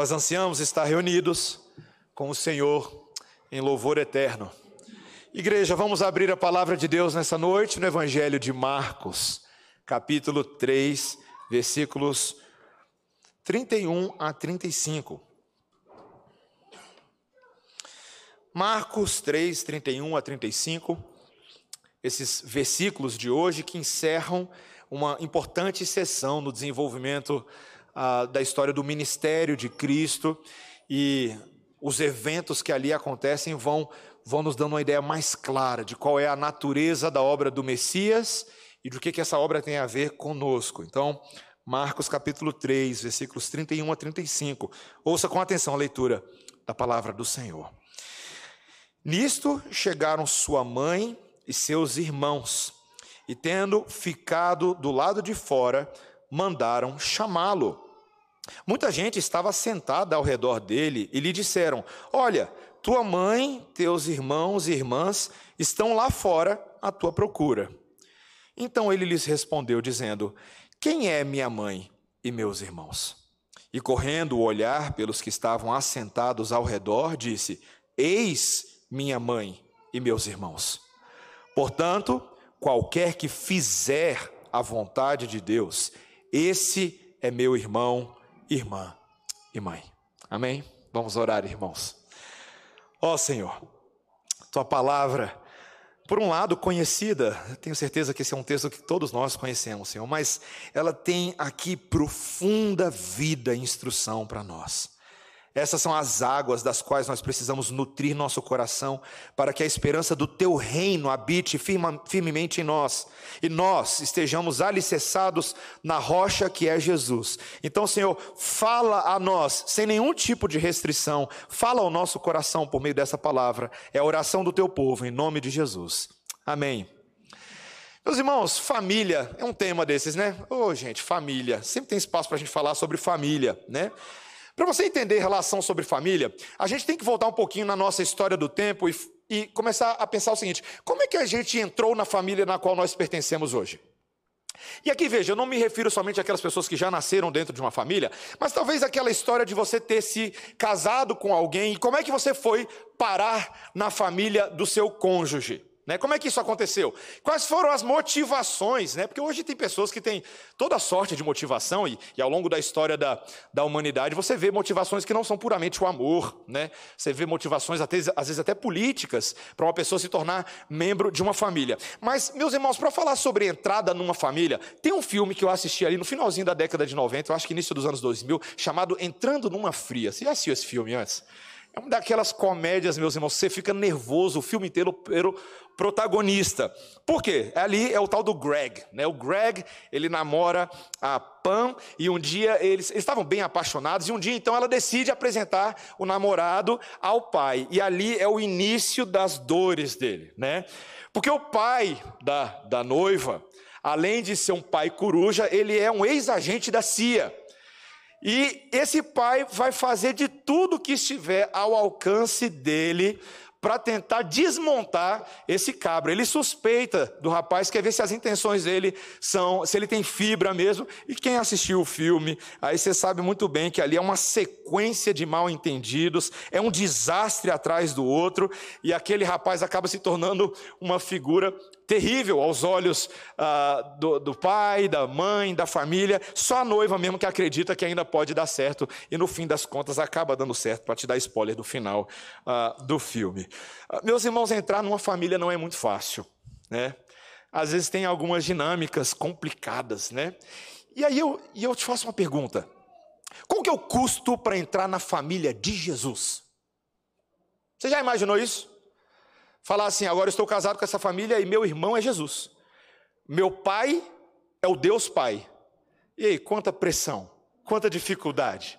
Nós ansiamos estar reunidos com o Senhor em louvor eterno. Igreja, vamos abrir a palavra de Deus nessa noite no Evangelho de Marcos, capítulo 3, versículos 31 a 35. Marcos 3, 31 a 35, esses versículos de hoje que encerram uma importante sessão no desenvolvimento da história do ministério de Cristo e os eventos que ali acontecem vão, vão nos dando uma ideia mais clara de qual é a natureza da obra do Messias e do que, que essa obra tem a ver conosco. Então, Marcos capítulo 3, versículos 31 a 35. Ouça com atenção a leitura da palavra do Senhor. Nisto chegaram sua mãe e seus irmãos, e tendo ficado do lado de fora, mandaram chamá-lo. Muita gente estava sentada ao redor dele e lhe disseram: Olha, tua mãe, teus irmãos e irmãs estão lá fora à tua procura. Então ele lhes respondeu, dizendo: Quem é minha mãe e meus irmãos? E correndo o olhar pelos que estavam assentados ao redor, disse: Eis minha mãe e meus irmãos. Portanto, qualquer que fizer a vontade de Deus, esse é meu irmão irmã e mãe. Amém? Vamos orar, irmãos. Ó oh, Senhor, tua palavra, por um lado conhecida, tenho certeza que esse é um texto que todos nós conhecemos, Senhor, mas ela tem aqui profunda vida e instrução para nós. Essas são as águas das quais nós precisamos nutrir nosso coração, para que a esperança do teu reino habite firma, firmemente em nós, e nós estejamos alicerçados na rocha que é Jesus. Então, Senhor, fala a nós, sem nenhum tipo de restrição, fala ao nosso coração por meio dessa palavra. É a oração do teu povo, em nome de Jesus. Amém. Meus irmãos, família é um tema desses, né? Ô, oh, gente, família. Sempre tem espaço para a gente falar sobre família, né? Para você entender relação sobre família, a gente tem que voltar um pouquinho na nossa história do tempo e, e começar a pensar o seguinte: como é que a gente entrou na família na qual nós pertencemos hoje? E aqui veja, eu não me refiro somente àquelas pessoas que já nasceram dentro de uma família, mas talvez aquela história de você ter se casado com alguém e como é que você foi parar na família do seu cônjuge. Né? Como é que isso aconteceu? Quais foram as motivações? Né? Porque hoje tem pessoas que têm toda sorte de motivação, e, e, ao longo da história da, da humanidade você vê motivações que não são puramente o amor. Né? Você vê motivações, até, às vezes até políticas, para uma pessoa se tornar membro de uma família. Mas, meus irmãos, para falar sobre entrada numa família, tem um filme que eu assisti ali no finalzinho da década de 90, eu acho que início dos anos 2000, chamado Entrando numa Fria. Você já assistiu esse filme antes? É uma daquelas comédias, meus irmãos, você fica nervoso o filme inteiro pelo protagonista. Por quê? Ali é o tal do Greg, né? O Greg, ele namora a Pam e um dia eles, eles estavam bem apaixonados e um dia então ela decide apresentar o namorado ao pai. E ali é o início das dores dele, né? Porque o pai da, da noiva, além de ser um pai coruja, ele é um ex-agente da CIA. E esse pai vai fazer de tudo que estiver ao alcance dele para tentar desmontar esse cabra. Ele suspeita do rapaz, quer ver se as intenções dele são, se ele tem fibra mesmo. E quem assistiu o filme, aí você sabe muito bem que ali é uma sequência de mal entendidos, é um desastre atrás do outro, e aquele rapaz acaba se tornando uma figura terrível aos olhos ah, do, do, pai, da mãe, da família. Só a noiva mesmo que acredita que ainda pode dar certo e no fim das contas acaba dando certo, para te dar spoiler do final ah, do filme. Ah, meus irmãos, entrar numa família não é muito fácil, né? Às vezes tem algumas dinâmicas complicadas, né? E aí eu, e eu te faço uma pergunta: qual que é o custo para entrar na família de Jesus? Você já imaginou isso? Falar assim: agora eu estou casado com essa família e meu irmão é Jesus. Meu pai é o Deus Pai. E aí, quanta pressão, quanta dificuldade.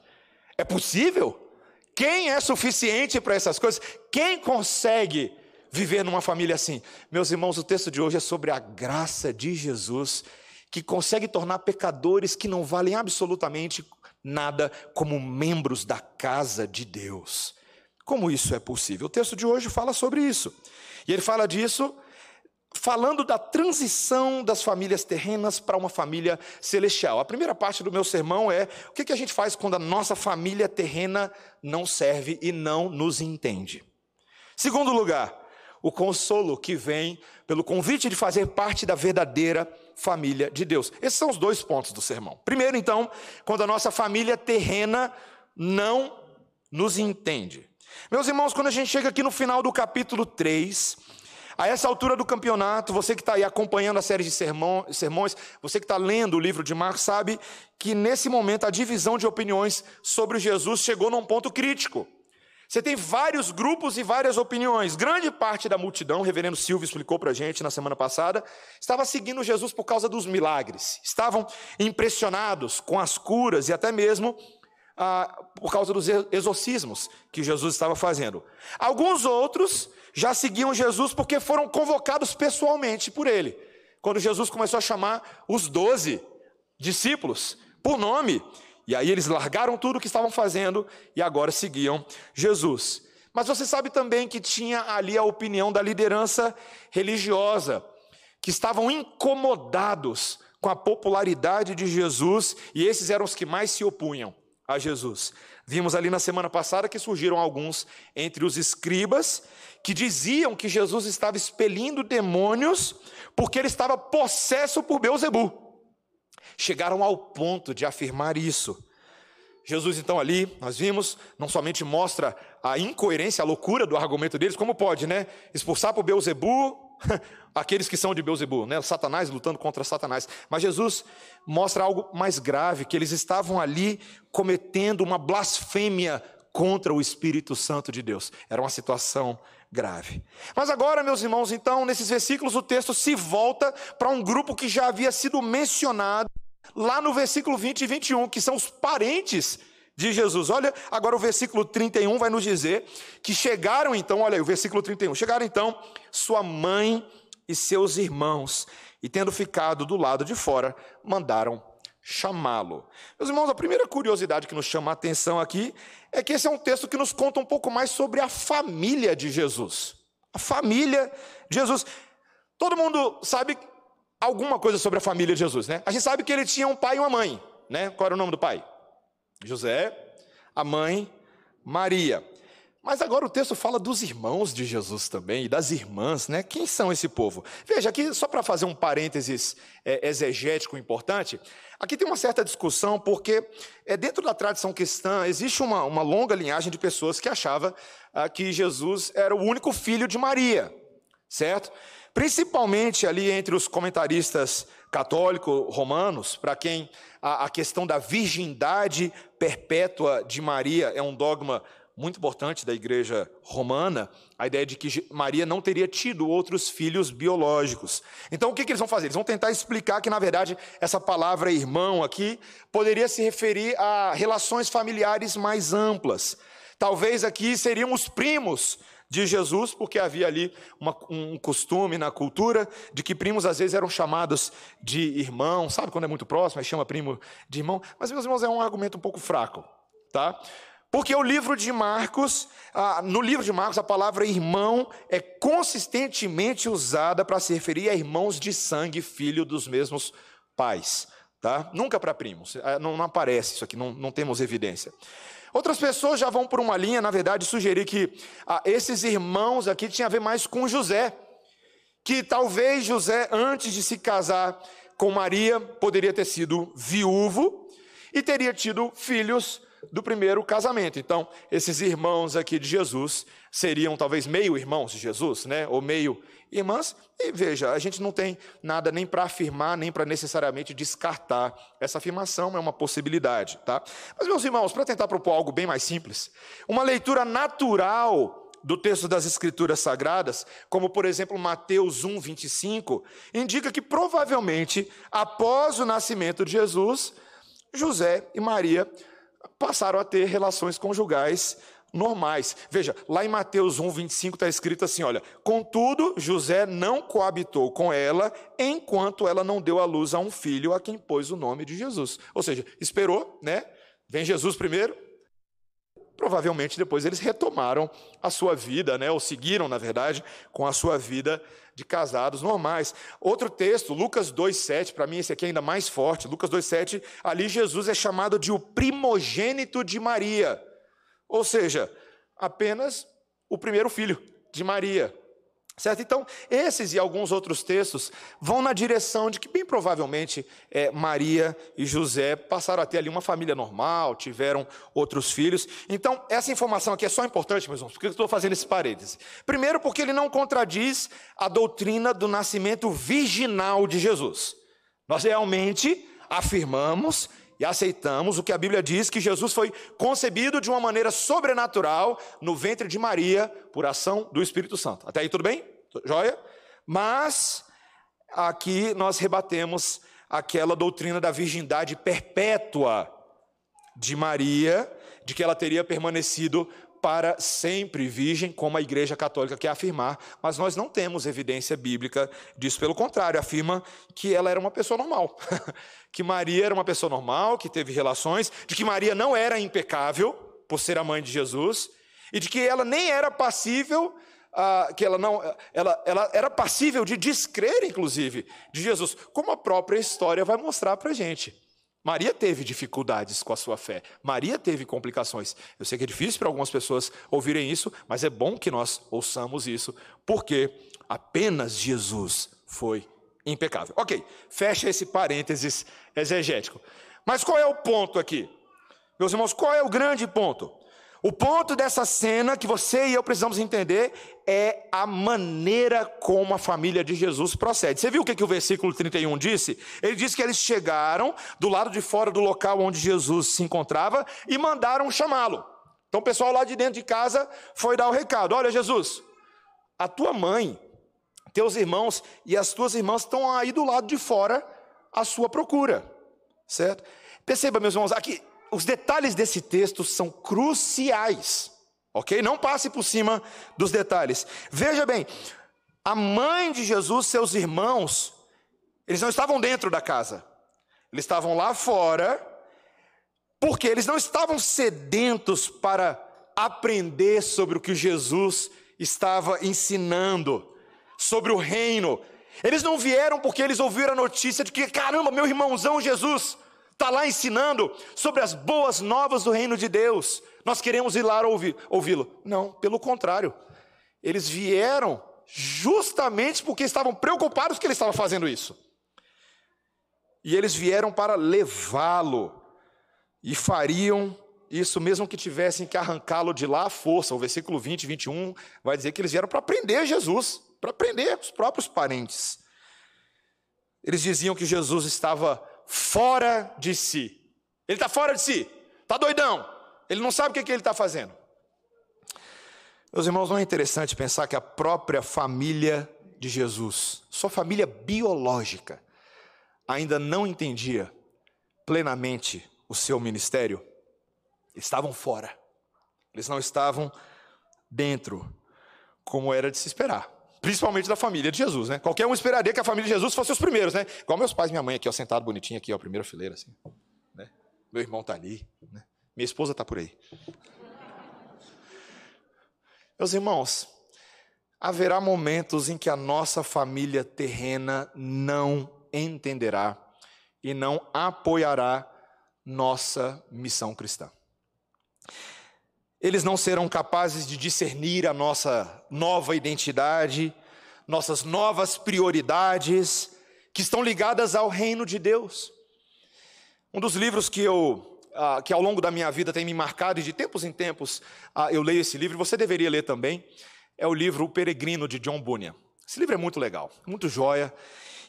É possível? Quem é suficiente para essas coisas? Quem consegue viver numa família assim? Meus irmãos, o texto de hoje é sobre a graça de Jesus, que consegue tornar pecadores que não valem absolutamente nada como membros da casa de Deus. Como isso é possível? O texto de hoje fala sobre isso. E ele fala disso falando da transição das famílias terrenas para uma família celestial. A primeira parte do meu sermão é o que a gente faz quando a nossa família terrena não serve e não nos entende. Segundo lugar, o consolo que vem pelo convite de fazer parte da verdadeira família de Deus. Esses são os dois pontos do sermão. Primeiro, então, quando a nossa família terrena não nos entende. Meus irmãos, quando a gente chega aqui no final do capítulo 3, a essa altura do campeonato, você que está aí acompanhando a série de sermões, você que está lendo o livro de Marcos, sabe que nesse momento a divisão de opiniões sobre Jesus chegou num ponto crítico. Você tem vários grupos e várias opiniões. Grande parte da multidão, o reverendo Silvio explicou para a gente na semana passada, estava seguindo Jesus por causa dos milagres. Estavam impressionados com as curas e até mesmo ah, por causa dos exorcismos que Jesus estava fazendo. Alguns outros já seguiam Jesus porque foram convocados pessoalmente por ele. Quando Jesus começou a chamar os doze discípulos por nome, e aí eles largaram tudo o que estavam fazendo e agora seguiam Jesus. Mas você sabe também que tinha ali a opinião da liderança religiosa, que estavam incomodados com a popularidade de Jesus e esses eram os que mais se opunham a Jesus. Vimos ali na semana passada que surgiram alguns entre os escribas que diziam que Jesus estava expelindo demônios porque ele estava possesso por Beuzebu chegaram ao ponto de afirmar isso. Jesus, então, ali, nós vimos, não somente mostra a incoerência, a loucura do argumento deles, como pode, né? Expulsar por Beuzebu aqueles que são de Beuzebu, né? Satanás lutando contra Satanás. Mas Jesus mostra algo mais grave, que eles estavam ali cometendo uma blasfêmia contra o Espírito Santo de Deus. Era uma situação grave. Mas agora, meus irmãos, então, nesses versículos o texto se volta para um grupo que já havia sido mencionado lá no versículo 20 e 21, que são os parentes de Jesus. Olha, agora o versículo 31 vai nos dizer que chegaram então, olha aí, o versículo 31, chegaram então sua mãe e seus irmãos, e tendo ficado do lado de fora, mandaram chamá-lo. Meus irmãos, a primeira curiosidade que nos chama a atenção aqui é que esse é um texto que nos conta um pouco mais sobre a família de Jesus. A família de Jesus. Todo mundo sabe alguma coisa sobre a família de Jesus, né? A gente sabe que ele tinha um pai e uma mãe, né? Qual era o nome do pai? José, a mãe, Maria. Mas agora o texto fala dos irmãos de Jesus também, e das irmãs, né? Quem são esse povo? Veja, aqui, só para fazer um parênteses é, exegético importante, aqui tem uma certa discussão, porque é, dentro da tradição cristã existe uma, uma longa linhagem de pessoas que achava ah, que Jesus era o único filho de Maria, certo? Principalmente ali entre os comentaristas católicos romanos, para quem a, a, questão da virgindade perpétua de Maria é um dogma muito importante da igreja romana, a ideia de que Maria não teria tido outros filhos biológicos. Então, o que, que eles vão fazer? Eles vão tentar explicar que, na verdade, essa palavra irmão aqui poderia se referir a relações familiares mais amplas. Talvez aqui seriam os primos de Jesus, porque havia ali uma, um costume na cultura de que primos às vezes eram chamados de irmão, sabe quando é muito próximo, aí chama primo de irmão, mas meus irmãos é um argumento um pouco fraco, tá? Porque o livro de Marcos, ah, no livro de Marcos, a palavra irmão é consistentemente usada para se referir a irmãos de sangue, filho dos mesmos pais, tá? Nunca para primos, ah, não, não, aparece isso aqui, não, não temos evidência. Outras pessoas já vão por uma linha, na verdade, sugerir que ah, esses irmãos aqui tinham a ver mais com José. Que talvez José, antes de se casar com Maria, poderia ter sido viúvo e teria tido filhos do primeiro casamento. Então, esses irmãos aqui de Jesus seriam talvez meio irmãos de Jesus, né? Ou meio irmãs. E veja, a gente não tem nada nem para afirmar, nem para necessariamente descartar essa afirmação, é uma possibilidade, tá? Mas meus irmãos, para tentar propor algo bem mais simples, uma leitura natural do texto das Escrituras Sagradas, como por exemplo Mateus 1, 25, indica que provavelmente após o nascimento de Jesus, José e Maria passaram a ter relações conjugais normais. Veja, lá em Mateus 1, 25 está escrito assim: olha, contudo, José não coabitou com ela enquanto ela não deu à luz a um filho a quem pôs o nome de Jesus. Ou seja, esperou, né? Vem Jesus primeiro, provavelmente depois eles retomaram a sua vida, né, ou seguiram, na verdade, com a sua vida de casados normais. Outro texto, Lucas 2:7, para mim esse aqui é ainda mais forte. Lucas 2:7, ali Jesus é chamado de o primogênito de Maria. Ou seja, apenas o primeiro filho de Maria. Certo? Então, esses e alguns outros textos vão na direção de que, bem provavelmente, é, Maria e José passaram a ter ali uma família normal, tiveram outros filhos. Então, essa informação aqui é só importante, meus irmãos, porque eu estou fazendo esse parêntese. Primeiro, porque ele não contradiz a doutrina do nascimento virginal de Jesus. Nós realmente afirmamos e aceitamos o que a Bíblia diz que Jesus foi concebido de uma maneira sobrenatural no ventre de Maria por ação do Espírito Santo. Até aí tudo bem? Joia? Mas aqui nós rebatemos aquela doutrina da virgindade perpétua de Maria, de que ela teria permanecido para sempre virgem, como a Igreja Católica quer afirmar, mas nós não temos evidência bíblica disso. Pelo contrário, afirma que ela era uma pessoa normal, que Maria era uma pessoa normal, que teve relações, de que Maria não era impecável por ser a mãe de Jesus e de que ela nem era passível ah, que ela não, ela, ela era passível de descrer, inclusive, de Jesus, como a própria história vai mostrar para gente. Maria teve dificuldades com a sua fé, Maria teve complicações. Eu sei que é difícil para algumas pessoas ouvirem isso, mas é bom que nós ouçamos isso, porque apenas Jesus foi impecável. Ok, fecha esse parênteses exegético. Mas qual é o ponto aqui? Meus irmãos, qual é o grande ponto? O ponto dessa cena que você e eu precisamos entender é a maneira como a família de Jesus procede. Você viu o que, que o versículo 31 disse? Ele disse que eles chegaram do lado de fora do local onde Jesus se encontrava e mandaram chamá-lo. Então o pessoal lá de dentro de casa foi dar o recado: Olha, Jesus, a tua mãe, teus irmãos e as tuas irmãs estão aí do lado de fora à sua procura. Certo? Perceba, meus irmãos, aqui os detalhes desse texto são cruciais, ok? Não passe por cima dos detalhes. Veja bem, a mãe de Jesus, seus irmãos, eles não estavam dentro da casa, eles estavam lá fora, porque eles não estavam sedentos para aprender sobre o que Jesus estava ensinando, sobre o reino. Eles não vieram porque eles ouviram a notícia de que, caramba, meu irmãozão Jesus está lá ensinando sobre as boas novas do reino de Deus. Nós queremos ir lá ouvi-lo. Não, pelo contrário. Eles vieram justamente porque estavam preocupados que ele estava fazendo isso. E eles vieram para levá-lo. E fariam isso mesmo que tivessem que arrancá-lo de lá à força. O versículo 20 e 21 vai dizer que eles vieram para prender Jesus, para prender os próprios parentes. Eles diziam que Jesus estava fora de si. Ele está fora de si, está doidão. Ele não sabe o que, que ele está fazendo. Meus irmãos, não é interessante pensar que a própria família de Jesus, sua família biológica, ainda não entendia plenamente o seu ministério? Estavam fora, eles não estavam dentro, como era de se esperar principalmente da família de Jesus, né? Qualquer um esperaria que a família de Jesus fosse os primeiros, né? Igual meus pais e minha mãe aqui, ó, sentado bonitinho aqui, ó, primeira fileira, assim. Né? Meu irmão está ali, né? Minha esposa está por aí. Meus irmãos, haverá momentos em que a nossa família terrena não entenderá e não apoiará nossa missão cristã. Eles não serão capazes de discernir a nossa nova identidade, nossas novas prioridades, que estão ligadas ao reino de Deus. Um dos livros que eu, ah, que ao longo da minha vida tem me marcado, e de tempos em tempos ah, eu leio esse livro, você deveria ler também, é o livro O Peregrino, de John Bunyan. Esse livro é muito legal, muito joia.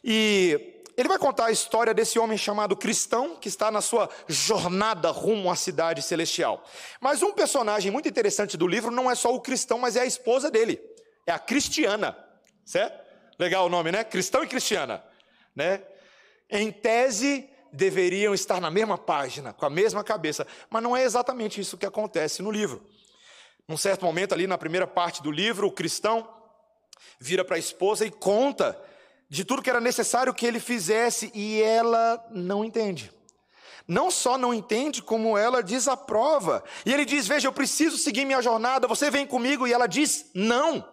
E ele vai contar a história desse homem chamado cristão, que está na sua jornada rumo à cidade celestial. Mas um personagem muito interessante do livro não é só o cristão, mas é a esposa dele, é a cristiana, certo? Legal o nome, né? Cristão e cristiana, né? Em tese, deveriam estar na mesma página, com a mesma cabeça, mas não é exatamente isso que acontece no livro. Num certo momento, ali na primeira parte do livro, o cristão vira para a esposa e conta de tudo que era necessário que ele fizesse e ela não entende. não só não entende, como ela desaprova. E ele diz: Veja, eu preciso seguir minha jornada, você vem comigo. E ela diz: Não,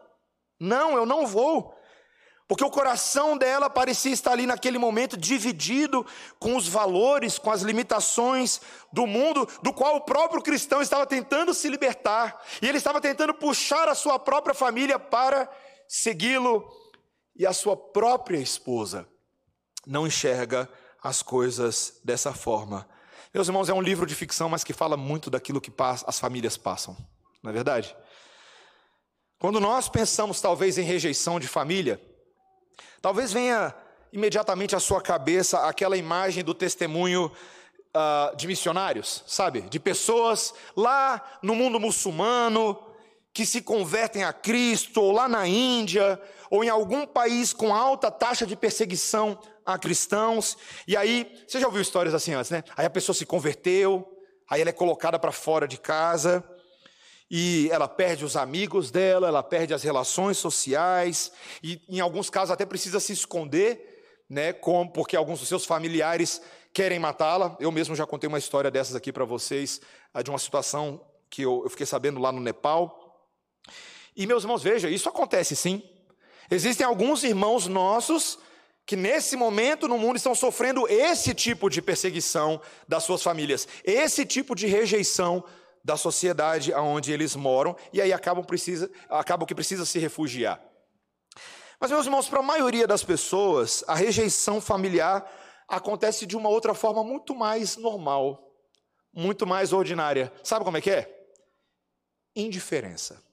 não, eu não vou. Porque o coração dela parecia estar ali naquele momento dividido com os valores, com as limitações do mundo, do qual o próprio cristão estava tentando se libertar. E ele estava tentando puxar a sua própria família para segui-lo. E a sua própria esposa não enxerga as coisas dessa forma. Meus irmãos, é um livro de ficção, mas que fala muito daquilo que as famílias passam, não é verdade? Quando nós pensamos talvez em rejeição de família, talvez venha imediatamente à sua cabeça aquela imagem do testemunho uh, de missionários, sabe? De pessoas lá no mundo muçulmano que se convertem a Cristo, ou lá na Índia, ou em algum país com alta taxa de perseguição a cristãos. E aí, você já ouviu histórias assim antes, né? Aí a pessoa se converteu, aí ela é colocada para fora de casa, e ela perde os amigos dela, ela perde as relações sociais, e em alguns casos até precisa se esconder, né? Como, porque alguns dos seus familiares querem matá-la. Eu mesmo já contei uma história dessas aqui para vocês, de uma situação que eu, eu fiquei sabendo lá no Nepal. E meus irmãos, veja, isso acontece sim. Existem alguns irmãos nossos que nesse momento no mundo estão sofrendo esse tipo de perseguição das suas famílias, esse tipo de rejeição da sociedade aonde eles moram, e aí acabam, precisa, acabam que precisa se refugiar. Mas, meus irmãos, para a maioria das pessoas, a rejeição familiar acontece de uma outra forma muito mais normal, muito mais ordinária. Sabe como é que é? Indiferença.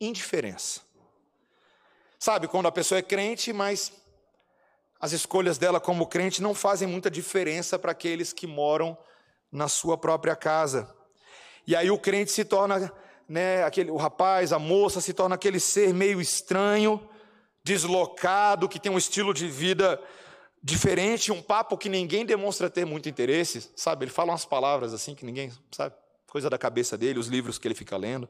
Indiferença. Sabe, quando a pessoa é crente, mas as escolhas dela como crente não fazem muita diferença para aqueles que moram na sua própria casa. E aí o crente se torna, né, aquele, o rapaz, a moça se torna aquele ser meio estranho, deslocado, que tem um estilo de vida diferente, um papo que ninguém demonstra ter muito interesse, sabe? Ele fala umas palavras assim que ninguém, sabe? Coisa da cabeça dele, os livros que ele fica lendo.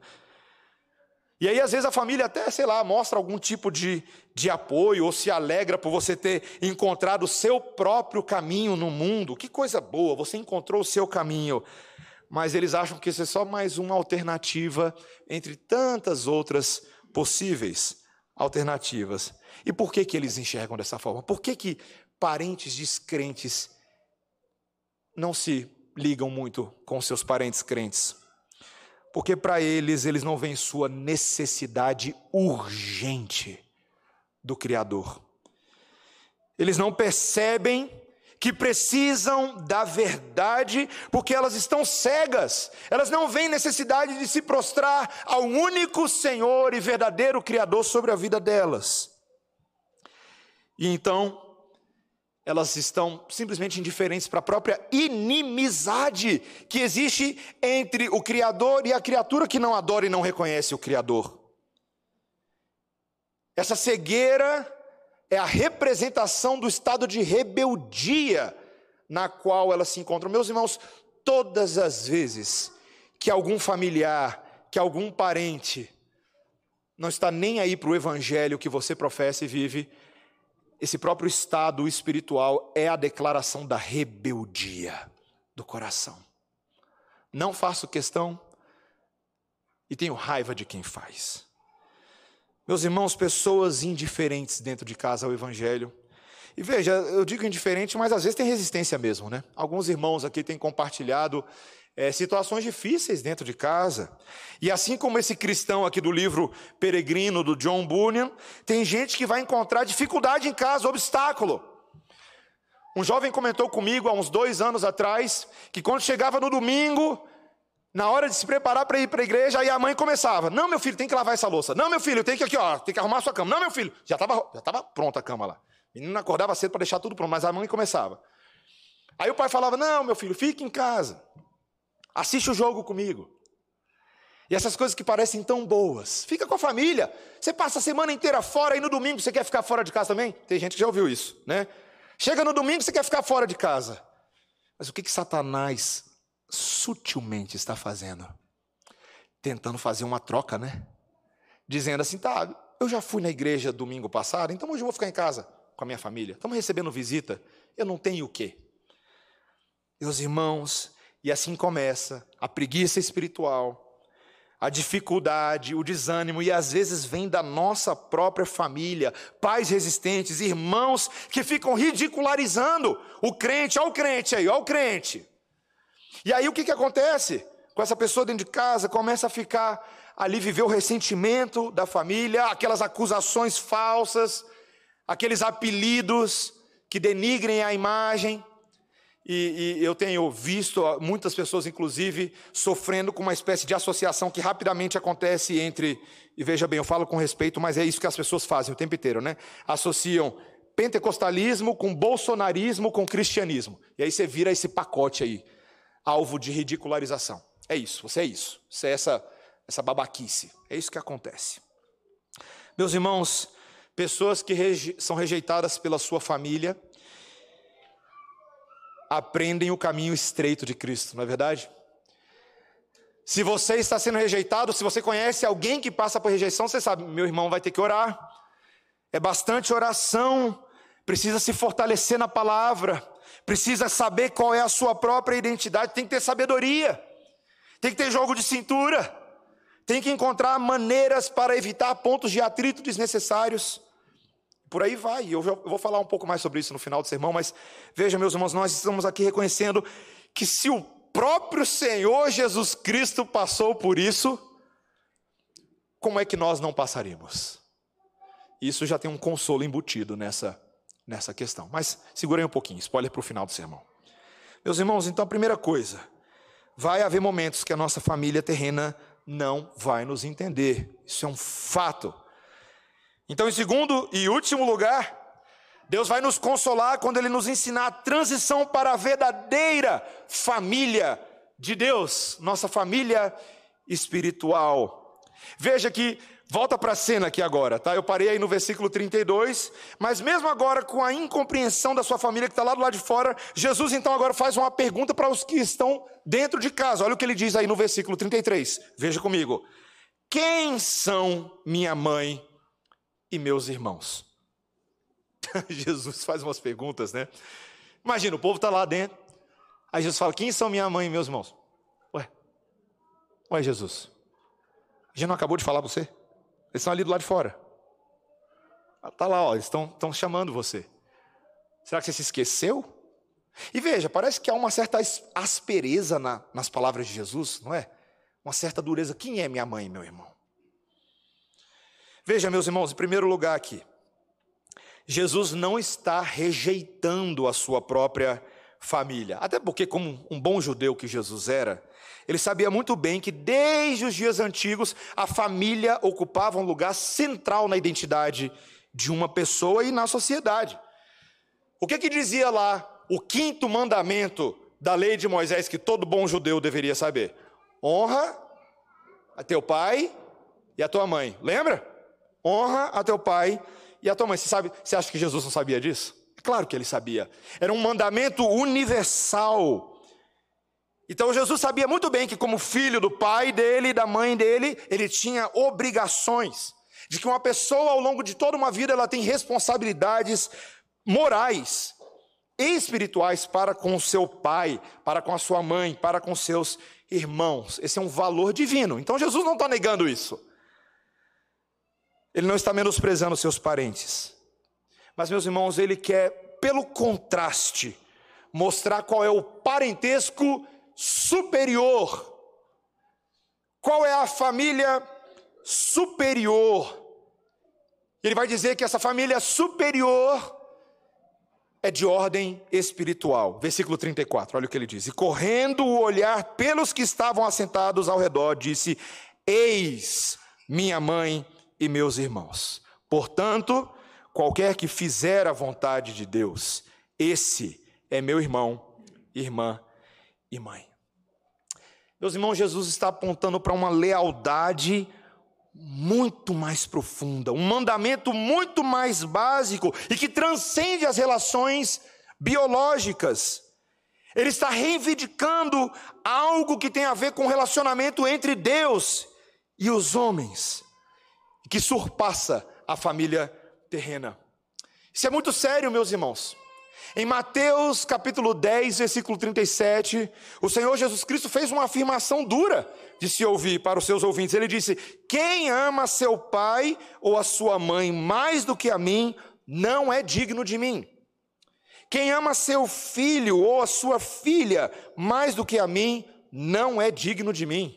E aí, às vezes, a família até, sei lá, mostra algum tipo de, de apoio ou se alegra por você ter encontrado o seu próprio caminho no mundo. Que coisa boa, você encontrou o seu caminho. Mas eles acham que isso é só mais uma alternativa entre tantas outras possíveis alternativas. E por que, que eles enxergam dessa forma? Por que, que parentes descrentes não se ligam muito com seus parentes crentes? Porque para eles, eles não veem sua necessidade urgente do Criador. Eles não percebem que precisam da verdade, porque elas estão cegas, elas não veem necessidade de se prostrar ao único Senhor e verdadeiro Criador sobre a vida delas. E então, elas estão simplesmente indiferentes para a própria inimizade que existe entre o Criador e a criatura que não adora e não reconhece o Criador. Essa cegueira é a representação do estado de rebeldia na qual elas se encontram. Meus irmãos, todas as vezes que algum familiar, que algum parente não está nem aí para o evangelho que você professa e vive, esse próprio estado espiritual é a declaração da rebeldia do coração. Não faço questão e tenho raiva de quem faz. Meus irmãos, pessoas indiferentes dentro de casa ao Evangelho. E veja, eu digo indiferente, mas às vezes tem resistência mesmo, né? Alguns irmãos aqui têm compartilhado é, situações difíceis dentro de casa. E assim como esse cristão aqui do livro Peregrino, do John Bunyan, tem gente que vai encontrar dificuldade em casa, obstáculo. Um jovem comentou comigo há uns dois anos atrás que quando chegava no domingo, na hora de se preparar para ir para a igreja, aí a mãe começava: Não, meu filho, tem que lavar essa louça. Não, meu filho, tem que aqui, ó, tem que arrumar a sua cama. Não, meu filho, já estava já tava pronta a cama lá. O menino acordava cedo para deixar tudo pronto, mas a mãe começava. Aí o pai falava: Não, meu filho, fique em casa. Assiste o jogo comigo. E essas coisas que parecem tão boas. Fica com a família. Você passa a semana inteira fora e no domingo você quer ficar fora de casa também? Tem gente que já ouviu isso, né? Chega no domingo você quer ficar fora de casa. Mas o que, que Satanás sutilmente está fazendo? Tentando fazer uma troca, né? Dizendo assim, tá, eu já fui na igreja domingo passado, então hoje eu vou ficar em casa com a minha família. Estamos recebendo visita. Eu não tenho o quê? Meus irmãos, e assim começa a preguiça espiritual, a dificuldade, o desânimo, e às vezes vem da nossa própria família, pais resistentes, irmãos que ficam ridicularizando o crente, olha o crente aí, olha o crente. E aí o que, que acontece? Com essa pessoa dentro de casa, começa a ficar ali, viver o ressentimento da família, aquelas acusações falsas, aqueles apelidos que denigrem a imagem. E, e, eu tenho visto muitas pessoas, inclusive, sofrendo com uma espécie de associação que rapidamente acontece entre, e veja bem, eu falo com respeito, mas é isso que as pessoas fazem o tempo inteiro, né? Associam pentecostalismo com bolsonarismo com cristianismo. E aí você vira esse pacote aí, alvo de ridicularização. É isso, você é isso. Você é essa, essa babaquice. É isso que acontece. Meus irmãos, pessoas que reje são rejeitadas pela sua família, aprendem o caminho estreito de Cristo, não é verdade? Se você está sendo rejeitado, se você conhece alguém que passa por rejeição, você sabe, meu irmão vai ter que orar. É bastante oração, precisa se fortalecer na palavra, precisa saber qual é a sua própria identidade, tem que ter sabedoria, tem que ter jogo de cintura, tem que encontrar maneiras para evitar pontos de atrito desnecessários. Por aí vai, eu vou falar um pouco mais sobre isso no final do sermão, mas veja, meus irmãos, nós estamos aqui reconhecendo que se o próprio Senhor Jesus Cristo passou por isso, como é que nós não passaremos? Isso já tem um consolo embutido nessa, nessa questão. Mas segurem um pouquinho, spoiler para o final do sermão. Meus irmãos, então a primeira coisa, vai haver momentos que a nossa família terrena não vai nos entender. Isso é um fato. Então, em segundo e último lugar, Deus vai nos consolar quando Ele nos ensinar a transição para a verdadeira família de Deus, nossa família espiritual. Veja que, volta para a cena aqui agora, tá? Eu parei aí no versículo 32, mas mesmo agora com a incompreensão da sua família que está lá do lado de fora, Jesus então agora faz uma pergunta para os que estão dentro de casa. Olha o que ele diz aí no versículo 33, veja comigo. Quem são minha mãe e meus irmãos? Jesus faz umas perguntas, né? Imagina, o povo está lá dentro. Aí Jesus fala: Quem são minha mãe e meus irmãos? Ué, ué, Jesus. A gente não acabou de falar para você? Eles estão ali do lado de fora. Está lá, ó, eles estão, estão chamando você. Será que você se esqueceu? E veja, parece que há uma certa aspereza na, nas palavras de Jesus, não é? Uma certa dureza. Quem é minha mãe e meu irmão? Veja, meus irmãos, em primeiro lugar aqui, Jesus não está rejeitando a sua própria família. Até porque, como um bom judeu que Jesus era, ele sabia muito bem que desde os dias antigos a família ocupava um lugar central na identidade de uma pessoa e na sociedade. O que que dizia lá o quinto mandamento da lei de Moisés que todo bom judeu deveria saber? Honra a teu pai e a tua mãe. Lembra? Honra a teu pai e a tua mãe. Você sabe, você acha que Jesus não sabia disso? É claro que ele sabia. Era um mandamento universal. Então Jesus sabia muito bem que como filho do pai dele e da mãe dele, ele tinha obrigações de que uma pessoa ao longo de toda uma vida ela tem responsabilidades morais e espirituais para com o seu pai, para com a sua mãe, para com seus irmãos. Esse é um valor divino. Então Jesus não está negando isso. Ele não está menosprezando seus parentes. Mas, meus irmãos, ele quer, pelo contraste, mostrar qual é o parentesco superior. Qual é a família superior? Ele vai dizer que essa família superior é de ordem espiritual. Versículo 34, olha o que ele diz. E correndo o olhar pelos que estavam assentados ao redor, disse: Eis minha mãe e meus irmãos. Portanto, qualquer que fizer a vontade de Deus, esse é meu irmão, irmã e mãe. Meus irmãos, Jesus está apontando para uma lealdade muito mais profunda, um mandamento muito mais básico e que transcende as relações biológicas. Ele está reivindicando algo que tem a ver com o relacionamento entre Deus e os homens que surpassa a família terrena. Isso é muito sério, meus irmãos. Em Mateus capítulo 10, versículo 37, o Senhor Jesus Cristo fez uma afirmação dura de se ouvir para os seus ouvintes. Ele disse: Quem ama seu pai ou a sua mãe mais do que a mim, não é digno de mim. Quem ama seu filho ou a sua filha mais do que a mim, não é digno de mim.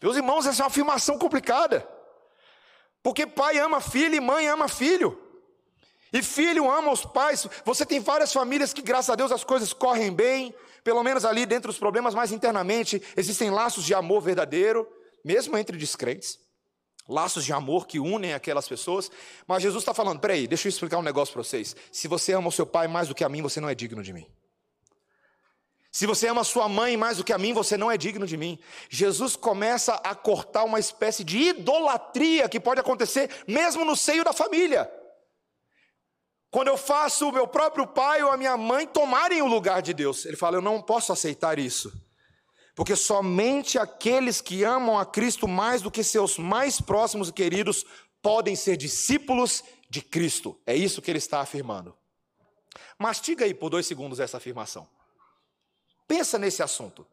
Meus irmãos, essa é uma afirmação complicada. Porque pai ama filho e mãe ama filho. E filho ama os pais. Você tem várias famílias que, graças a Deus, as coisas correm bem, pelo menos ali dentro dos problemas, mas internamente existem laços de amor verdadeiro, mesmo entre descrentes. Laços de amor que unem aquelas pessoas. Mas Jesus está falando: peraí, deixa eu explicar um negócio para vocês. Se você ama o seu pai mais do que a mim, você não é digno de mim. Se você ama sua mãe mais do que a mim, você não é digno de mim. Jesus começa a cortar uma espécie de idolatria que pode acontecer mesmo no seio da família. Quando eu faço o meu próprio pai ou a minha mãe tomarem o lugar de Deus, ele fala: Eu não posso aceitar isso. Porque somente aqueles que amam a Cristo mais do que seus mais próximos e queridos podem ser discípulos de Cristo. É isso que ele está afirmando. Mastiga aí por dois segundos essa afirmação. Pensa nesse assunto.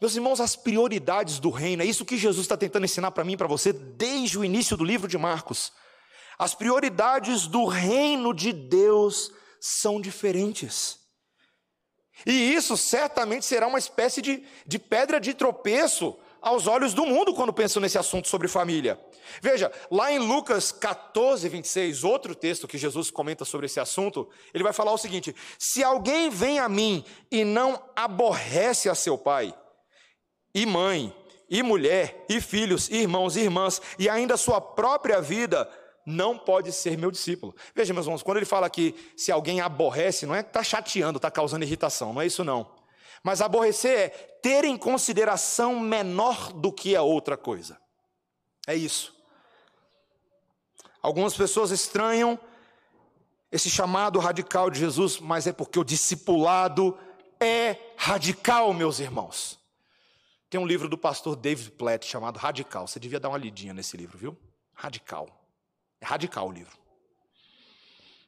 Meus irmãos, as prioridades do reino, é isso que Jesus está tentando ensinar para mim e para você desde o início do livro de Marcos. As prioridades do reino de Deus são diferentes. E isso certamente será uma espécie de, de pedra de tropeço aos olhos do mundo quando pensam nesse assunto sobre família. Veja, lá em Lucas 14, 26, outro texto que Jesus comenta sobre esse assunto, ele vai falar o seguinte: Se alguém vem a mim e não aborrece a seu pai, e mãe, e mulher, e filhos, e irmãos e irmãs, e ainda sua própria vida, não pode ser meu discípulo. Veja, meus irmãos, quando ele fala que se alguém aborrece, não é que está chateando, está causando irritação, não é isso não. Mas aborrecer é ter em consideração menor do que a outra coisa. É isso. Algumas pessoas estranham esse chamado radical de Jesus, mas é porque o discipulado é radical, meus irmãos. Tem um livro do pastor David Platt chamado Radical. Você devia dar uma lidinha nesse livro, viu? Radical. É radical o livro.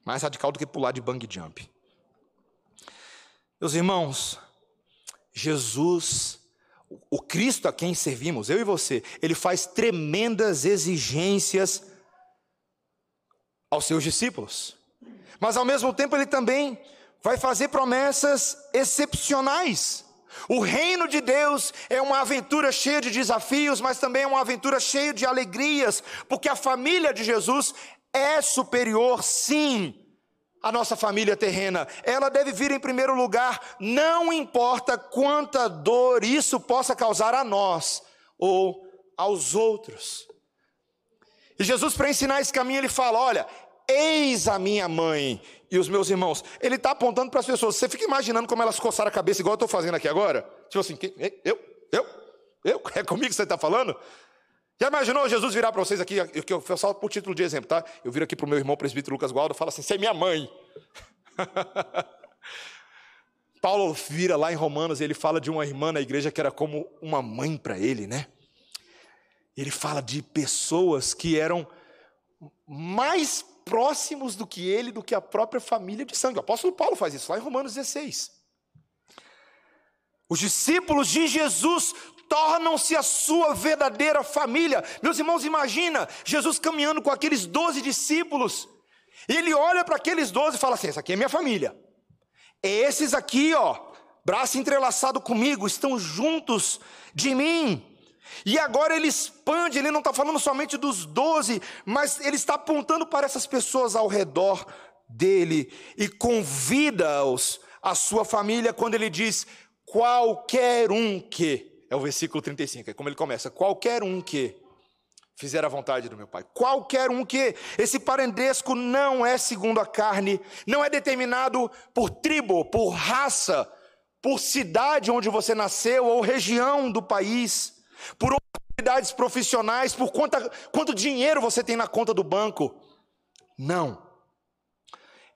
Mais radical do que pular de bang jump. Meus irmãos, Jesus, o Cristo a quem servimos, eu e você, ele faz tremendas exigências aos seus discípulos. Mas ao mesmo tempo ele também vai fazer promessas excepcionais. O reino de Deus é uma aventura cheia de desafios, mas também é uma aventura cheia de alegrias, porque a família de Jesus é superior, sim, à nossa família terrena. Ela deve vir em primeiro lugar, não importa quanta dor isso possa causar a nós ou aos outros. E Jesus, para ensinar esse caminho, ele fala: Olha, eis a minha mãe e os meus irmãos. Ele está apontando para as pessoas. Você fica imaginando como elas coçaram a cabeça, igual eu estou fazendo aqui agora? Tipo assim, eu, eu, eu, é comigo que você está falando? Já imaginou Jesus virar para vocês aqui, que eu só por título de exemplo, tá? Eu viro aqui para o meu irmão presbítero Lucas Gualdo e falo assim: você é minha mãe. Paulo vira lá em Romanos e ele fala de uma irmã na igreja que era como uma mãe para ele, né? Ele fala de pessoas que eram mais próximos do que ele, do que a própria família de sangue. O apóstolo Paulo faz isso lá em Romanos 16. Os discípulos de Jesus tornam-se a sua verdadeira família. Meus irmãos, imagina Jesus caminhando com aqueles doze discípulos. E ele olha para aqueles doze e fala assim: essa aqui é minha família. Esses aqui, ó, braço entrelaçado comigo, estão juntos de mim. E agora ele expande, ele não está falando somente dos doze, mas ele está apontando para essas pessoas ao redor dele e convida-os à sua família quando ele diz: qualquer um que, é o versículo 35, é como ele começa: qualquer um que fizer a vontade do meu Pai. Qualquer um que. Esse parentesco não é segundo a carne, não é determinado por tribo, por raça, por cidade onde você nasceu ou região do país por oportunidades profissionais, por quanta, quanto dinheiro você tem na conta do banco. Não.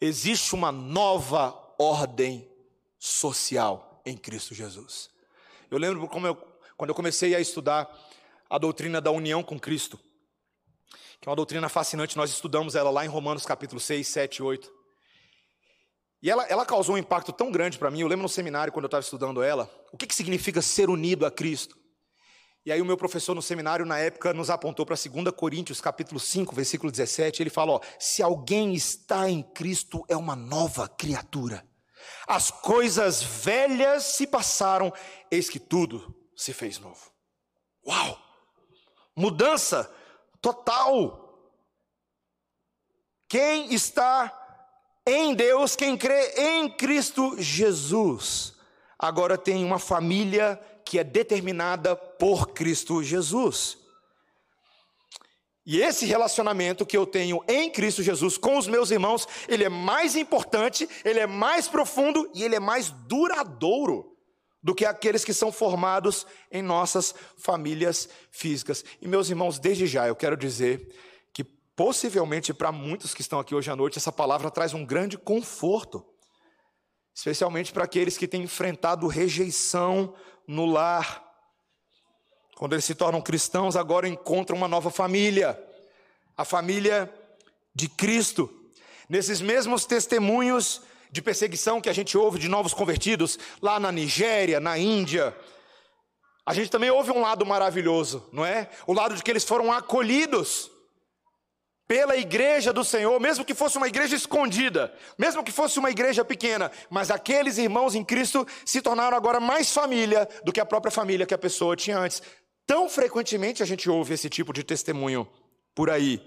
Existe uma nova ordem social em Cristo Jesus. Eu lembro como eu, quando eu comecei a estudar a doutrina da união com Cristo, que é uma doutrina fascinante, nós estudamos ela lá em Romanos capítulo 6, 7 e 8. E ela, ela causou um impacto tão grande para mim. Eu lembro no seminário, quando eu estava estudando ela, o que, que significa ser unido a Cristo? E aí o meu professor no seminário, na época, nos apontou para 2 Coríntios, capítulo 5, versículo 17. Ele fala, se alguém está em Cristo, é uma nova criatura. As coisas velhas se passaram, eis que tudo se fez novo. Uau! Mudança total. Quem está em Deus, quem crê em Cristo Jesus, agora tem uma família que é determinada por Cristo Jesus. E esse relacionamento que eu tenho em Cristo Jesus com os meus irmãos, ele é mais importante, ele é mais profundo e ele é mais duradouro do que aqueles que são formados em nossas famílias físicas. E meus irmãos, desde já eu quero dizer que possivelmente para muitos que estão aqui hoje à noite, essa palavra traz um grande conforto, especialmente para aqueles que têm enfrentado rejeição no lar. Quando eles se tornam cristãos, agora encontram uma nova família, a família de Cristo. Nesses mesmos testemunhos de perseguição que a gente ouve de novos convertidos, lá na Nigéria, na Índia, a gente também ouve um lado maravilhoso, não é? O lado de que eles foram acolhidos pela igreja do Senhor, mesmo que fosse uma igreja escondida, mesmo que fosse uma igreja pequena, mas aqueles irmãos em Cristo se tornaram agora mais família do que a própria família que a pessoa tinha antes. Tão frequentemente a gente ouve esse tipo de testemunho por aí.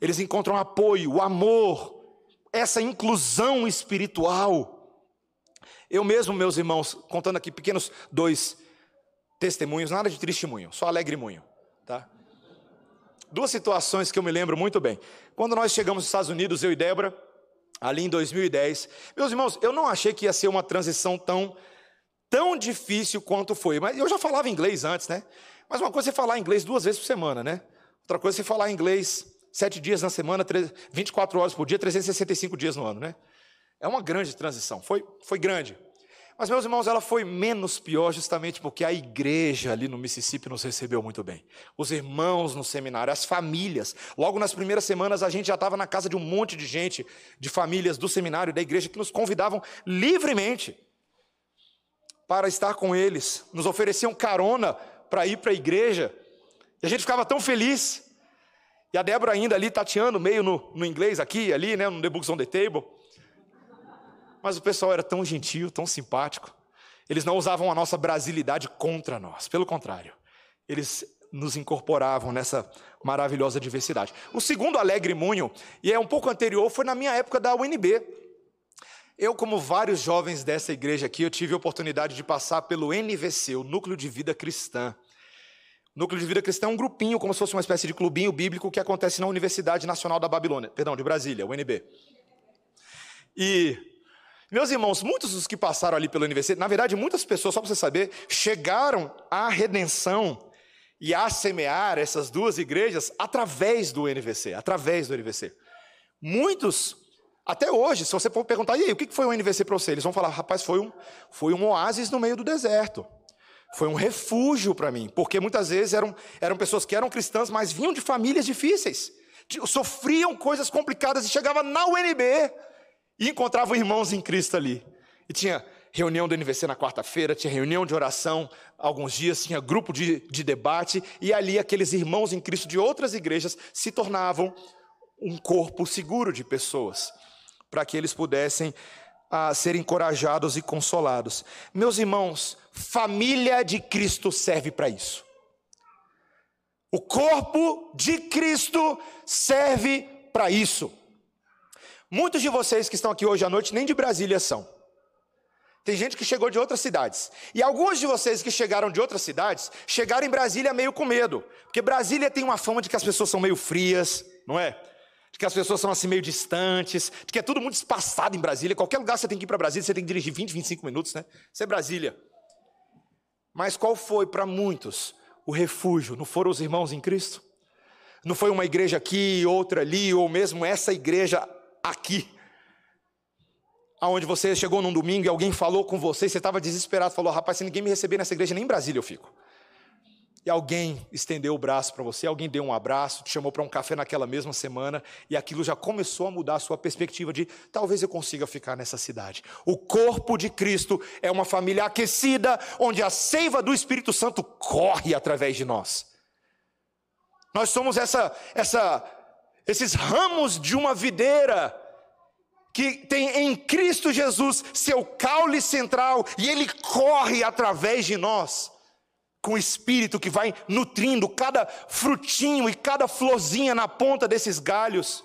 Eles encontram apoio, amor, essa inclusão espiritual. Eu mesmo, meus irmãos, contando aqui pequenos dois testemunhos, nada de testemunho, só alegremunho, tá? duas situações que eu me lembro muito bem. Quando nós chegamos nos Estados Unidos, eu e Débora, ali em 2010, meus irmãos, eu não achei que ia ser uma transição tão, tão difícil quanto foi. Mas eu já falava inglês antes, né? Mas uma coisa é falar inglês duas vezes por semana, né? Outra coisa é falar inglês sete dias na semana, 24 horas por dia, 365 dias no ano, né? É uma grande transição. Foi, foi grande. Mas, meus irmãos, ela foi menos pior justamente porque a igreja ali no Mississippi nos recebeu muito bem. Os irmãos no seminário, as famílias. Logo nas primeiras semanas, a gente já estava na casa de um monte de gente, de famílias do seminário, da igreja, que nos convidavam livremente para estar com eles. Nos ofereciam carona para ir para a igreja. E a gente ficava tão feliz. E a Débora ainda ali tateando meio no, no inglês aqui, ali, né, no The Books on the Table. Mas o pessoal era tão gentil, tão simpático. Eles não usavam a nossa brasilidade contra nós, pelo contrário. Eles nos incorporavam nessa maravilhosa diversidade. O segundo alegre munho, e é um pouco anterior, foi na minha época da UNB. Eu, como vários jovens dessa igreja aqui, eu tive a oportunidade de passar pelo NVC, o Núcleo de Vida Cristã. O Núcleo de Vida Cristã é um grupinho, como se fosse uma espécie de clubinho bíblico que acontece na Universidade Nacional da Babilônia, perdão, de Brasília, UNB. E meus irmãos, muitos dos que passaram ali pela universidade, na verdade, muitas pessoas, só para você saber, chegaram à redenção e a semear essas duas igrejas através do NVC, através do NVC. Muitos, até hoje, se você for perguntar, e aí, o que foi o NVC para você? Eles vão falar, rapaz, foi um, foi um oásis no meio do deserto. Foi um refúgio para mim, porque muitas vezes eram, eram pessoas que eram cristãs, mas vinham de famílias difíceis, sofriam coisas complicadas e chegavam na UNB e encontravam irmãos em Cristo ali. E tinha reunião do NVC na quarta-feira, tinha reunião de oração alguns dias, tinha grupo de, de debate, e ali aqueles irmãos em Cristo de outras igrejas se tornavam um corpo seguro de pessoas, para que eles pudessem ah, ser encorajados e consolados. Meus irmãos, família de Cristo serve para isso. O corpo de Cristo serve para isso. Muitos de vocês que estão aqui hoje à noite nem de Brasília são. Tem gente que chegou de outras cidades. E alguns de vocês que chegaram de outras cidades, chegaram em Brasília meio com medo. Porque Brasília tem uma fama de que as pessoas são meio frias, não é? De que as pessoas são assim meio distantes, de que é tudo muito espaçado em Brasília. Qualquer lugar você tem que ir para Brasília, você tem que dirigir 20, 25 minutos, né? Isso é Brasília. Mas qual foi para muitos o refúgio? Não foram os irmãos em Cristo? Não foi uma igreja aqui, outra ali, ou mesmo essa igreja aqui. Aonde você chegou num domingo e alguém falou com você, você estava desesperado, falou: rapaz, se ninguém me receber nessa igreja, nem em Brasília eu fico. E alguém estendeu o braço para você, alguém deu um abraço, te chamou para um café naquela mesma semana, e aquilo já começou a mudar a sua perspectiva de talvez eu consiga ficar nessa cidade. O corpo de Cristo é uma família aquecida, onde a seiva do Espírito Santo corre através de nós. Nós somos essa, essa, esses ramos de uma videira que tem em Cristo Jesus seu caule central e ele corre através de nós com o espírito que vai nutrindo cada frutinho e cada florzinha na ponta desses galhos.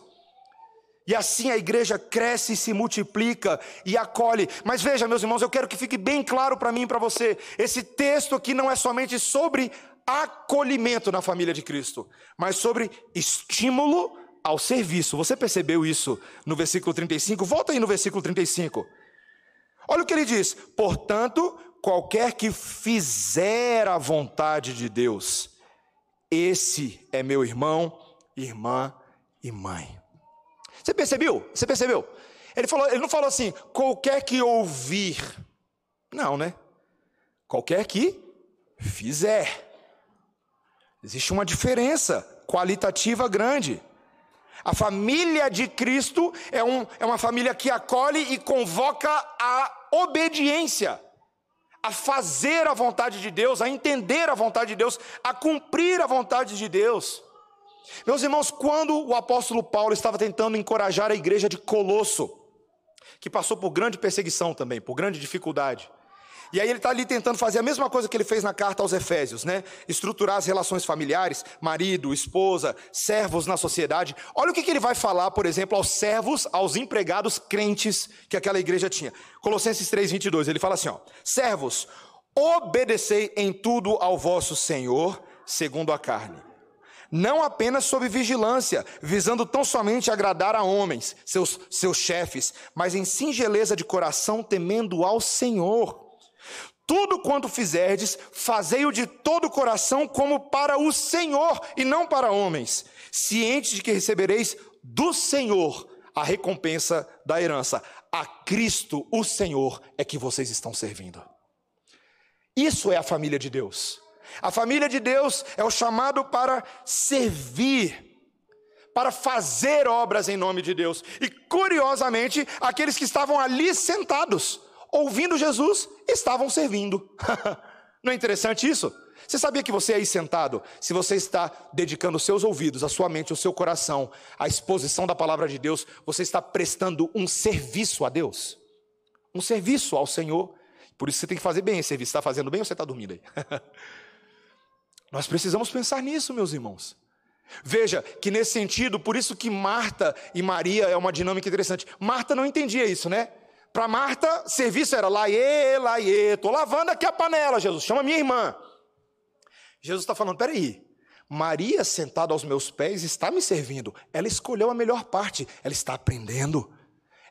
E assim a igreja cresce e se multiplica e acolhe. Mas veja, meus irmãos, eu quero que fique bem claro para mim e para você: esse texto aqui não é somente sobre acolhimento na família de Cristo, mas sobre estímulo ao serviço. Você percebeu isso no versículo 35? Volta aí no versículo 35. Olha o que ele diz: portanto, qualquer que fizer a vontade de Deus, esse é meu irmão, irmã e mãe. Você percebeu? Você percebeu? Ele, falou, ele não falou assim, qualquer que ouvir. Não, né? Qualquer que fizer. Existe uma diferença qualitativa grande. A família de Cristo é, um, é uma família que acolhe e convoca a obediência a fazer a vontade de Deus, a entender a vontade de Deus, a cumprir a vontade de Deus. Meus irmãos, quando o apóstolo Paulo estava tentando encorajar a igreja de Colosso, que passou por grande perseguição também, por grande dificuldade, e aí ele está ali tentando fazer a mesma coisa que ele fez na carta aos Efésios, né? Estruturar as relações familiares, marido, esposa, servos na sociedade. Olha o que, que ele vai falar, por exemplo, aos servos, aos empregados crentes que aquela igreja tinha. Colossenses 3, 22, ele fala assim: ó, servos, obedecei em tudo ao vosso Senhor, segundo a carne. Não apenas sob vigilância, visando tão somente agradar a homens, seus, seus chefes, mas em singeleza de coração, temendo ao Senhor. Tudo quanto fizerdes, fazei-o de todo o coração, como para o Senhor e não para homens, cientes de que recebereis do Senhor a recompensa da herança. A Cristo, o Senhor, é que vocês estão servindo. Isso é a família de Deus. A família de Deus é o chamado para servir, para fazer obras em nome de Deus. E curiosamente, aqueles que estavam ali sentados, ouvindo Jesus, estavam servindo. Não é interessante isso? Você sabia que você aí sentado, se você está dedicando seus ouvidos, a sua mente, o seu coração à exposição da palavra de Deus, você está prestando um serviço a Deus? Um serviço ao Senhor. Por isso você tem que fazer bem esse serviço. Está fazendo bem ou você está dormindo aí? Nós precisamos pensar nisso, meus irmãos. Veja que nesse sentido, por isso que Marta e Maria é uma dinâmica interessante. Marta não entendia isso, né? Para Marta, serviço era laiê, laiê, estou lavando aqui a panela, Jesus, chama minha irmã. Jesus está falando, peraí, Maria sentada aos meus pés está me servindo. Ela escolheu a melhor parte, ela está aprendendo.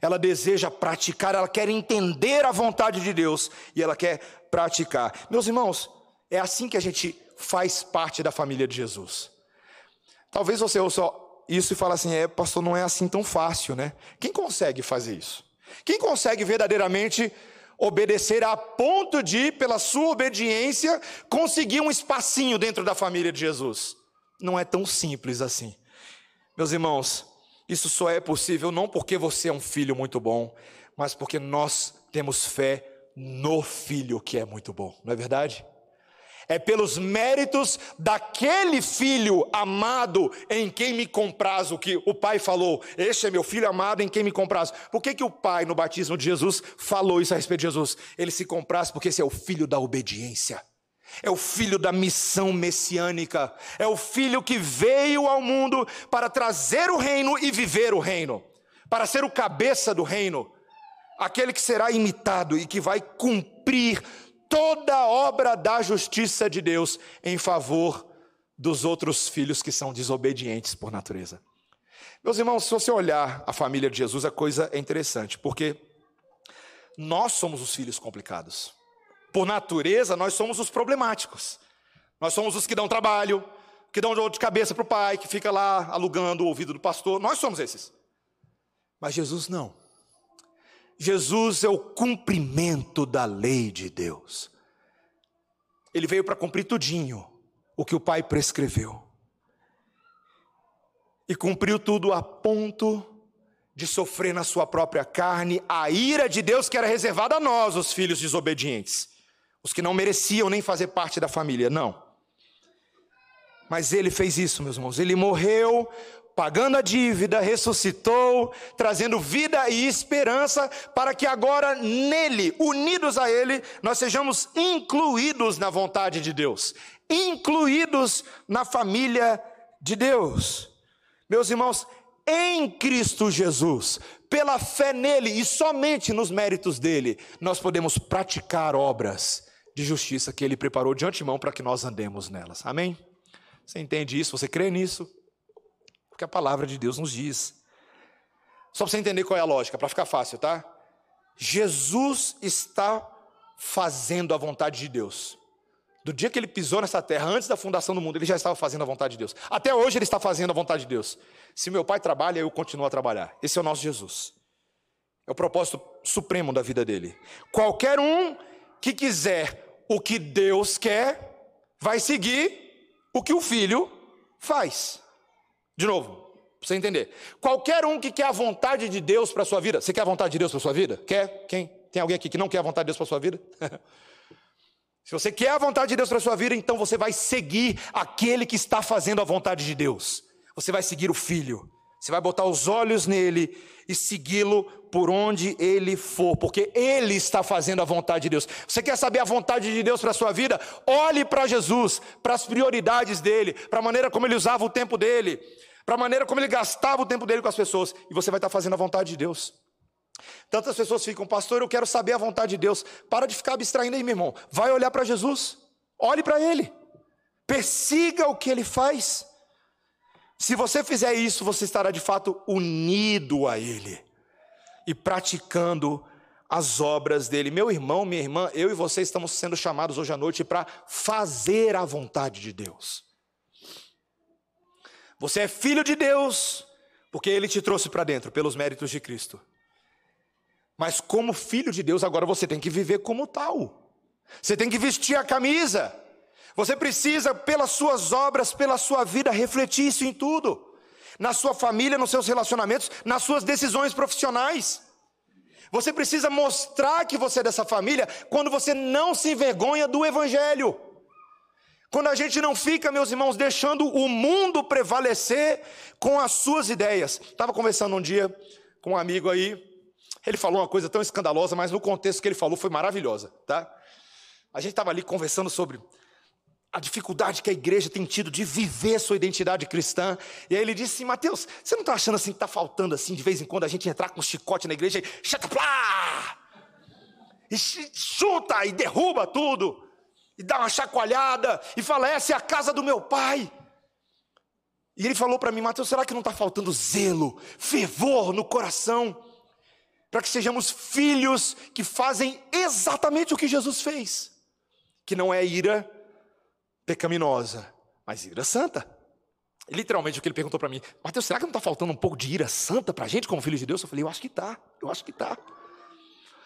Ela deseja praticar, ela quer entender a vontade de Deus e ela quer praticar. Meus irmãos, é assim que a gente faz parte da família de Jesus. Talvez você ouça isso e fale assim: é, pastor, não é assim tão fácil, né? Quem consegue fazer isso? Quem consegue verdadeiramente obedecer a ponto de, pela sua obediência, conseguir um espacinho dentro da família de Jesus? Não é tão simples assim. Meus irmãos, isso só é possível não porque você é um filho muito bom, mas porque nós temos fé no filho que é muito bom, não é verdade? É pelos méritos daquele filho amado em quem me compraz, o que o pai falou, este é meu filho amado em quem me compraz. Por que, que o pai, no batismo de Jesus, falou isso a respeito de Jesus? Ele se compraz porque esse é o filho da obediência. É o filho da missão messiânica, é o filho que veio ao mundo para trazer o reino e viver o reino, para ser o cabeça do reino, aquele que será imitado e que vai cumprir toda obra da justiça de Deus em favor dos outros filhos que são desobedientes por natureza. Meus irmãos, se você olhar a família de Jesus, a coisa é interessante, porque nós somos os filhos complicados. Por natureza, nós somos os problemáticos. Nós somos os que dão trabalho, que dão dor de cabeça para o pai, que fica lá alugando o ouvido do pastor. Nós somos esses. Mas Jesus não. Jesus é o cumprimento da lei de Deus. Ele veio para cumprir tudinho. o que o Pai prescreveu. E cumpriu tudo a ponto de sofrer na sua própria carne a ira de Deus que era reservada a nós, os filhos desobedientes, os que não mereciam nem fazer parte da família, não. Mas ele fez isso, meus irmãos. Ele morreu pagando a dívida, ressuscitou, trazendo vida e esperança para que agora nele, unidos a ele, nós sejamos incluídos na vontade de Deus, incluídos na família de Deus. Meus irmãos, em Cristo Jesus, pela fé nele e somente nos méritos dele, nós podemos praticar obras de justiça que ele preparou de antemão para que nós andemos nelas. Amém? Você entende isso? Você crê nisso? Porque a palavra de Deus nos diz. Só para você entender qual é a lógica, para ficar fácil, tá? Jesus está fazendo a vontade de Deus. Do dia que ele pisou nessa terra, antes da fundação do mundo, ele já estava fazendo a vontade de Deus. Até hoje ele está fazendo a vontade de Deus. Se meu pai trabalha, eu continuo a trabalhar. Esse é o nosso Jesus. É o propósito supremo da vida dele. Qualquer um que quiser o que Deus quer, vai seguir o que o filho faz. De novo, para você entender. Qualquer um que quer a vontade de Deus para a sua vida, você quer a vontade de Deus para a sua vida? Quer? Quem? Tem alguém aqui que não quer a vontade de Deus para a sua vida? Se você quer a vontade de Deus para a sua vida, então você vai seguir aquele que está fazendo a vontade de Deus. Você vai seguir o Filho. Você vai botar os olhos nele e segui-lo por onde ele for, porque ele está fazendo a vontade de Deus. Você quer saber a vontade de Deus para a sua vida? Olhe para Jesus, para as prioridades dele, para a maneira como ele usava o tempo dele para a maneira como ele gastava o tempo dele com as pessoas, e você vai estar fazendo a vontade de Deus. Tantas pessoas ficam, pastor, eu quero saber a vontade de Deus. Para de ficar abstraindo aí, meu irmão. Vai olhar para Jesus, olhe para Ele, persiga o que Ele faz. Se você fizer isso, você estará de fato unido a Ele e praticando as obras dele. Meu irmão, minha irmã, eu e você estamos sendo chamados hoje à noite para fazer a vontade de Deus. Você é filho de Deus, porque Ele te trouxe para dentro, pelos méritos de Cristo. Mas, como filho de Deus, agora você tem que viver como tal. Você tem que vestir a camisa. Você precisa, pelas suas obras, pela sua vida, refletir isso em tudo. Na sua família, nos seus relacionamentos, nas suas decisões profissionais. Você precisa mostrar que você é dessa família quando você não se envergonha do Evangelho. Quando a gente não fica, meus irmãos, deixando o mundo prevalecer com as suas ideias. Estava conversando um dia com um amigo aí, ele falou uma coisa tão escandalosa, mas no contexto que ele falou foi maravilhosa, tá? A gente estava ali conversando sobre a dificuldade que a igreja tem tido de viver sua identidade cristã. E aí ele disse assim, Mateus, você não está achando assim que está faltando assim, de vez em quando, a gente entrar com um chicote na igreja e chata plá! E chuta e derruba tudo e dá uma chacoalhada e fala: Essa é a casa do meu pai. E ele falou para mim: Mateus, será que não está faltando zelo, fervor no coração, para que sejamos filhos que fazem exatamente o que Jesus fez? Que não é ira pecaminosa, mas ira santa. Literalmente o que ele perguntou para mim: Mateus, será que não está faltando um pouco de ira santa para a gente como filhos de Deus? Eu falei: Eu acho que está, eu acho que está.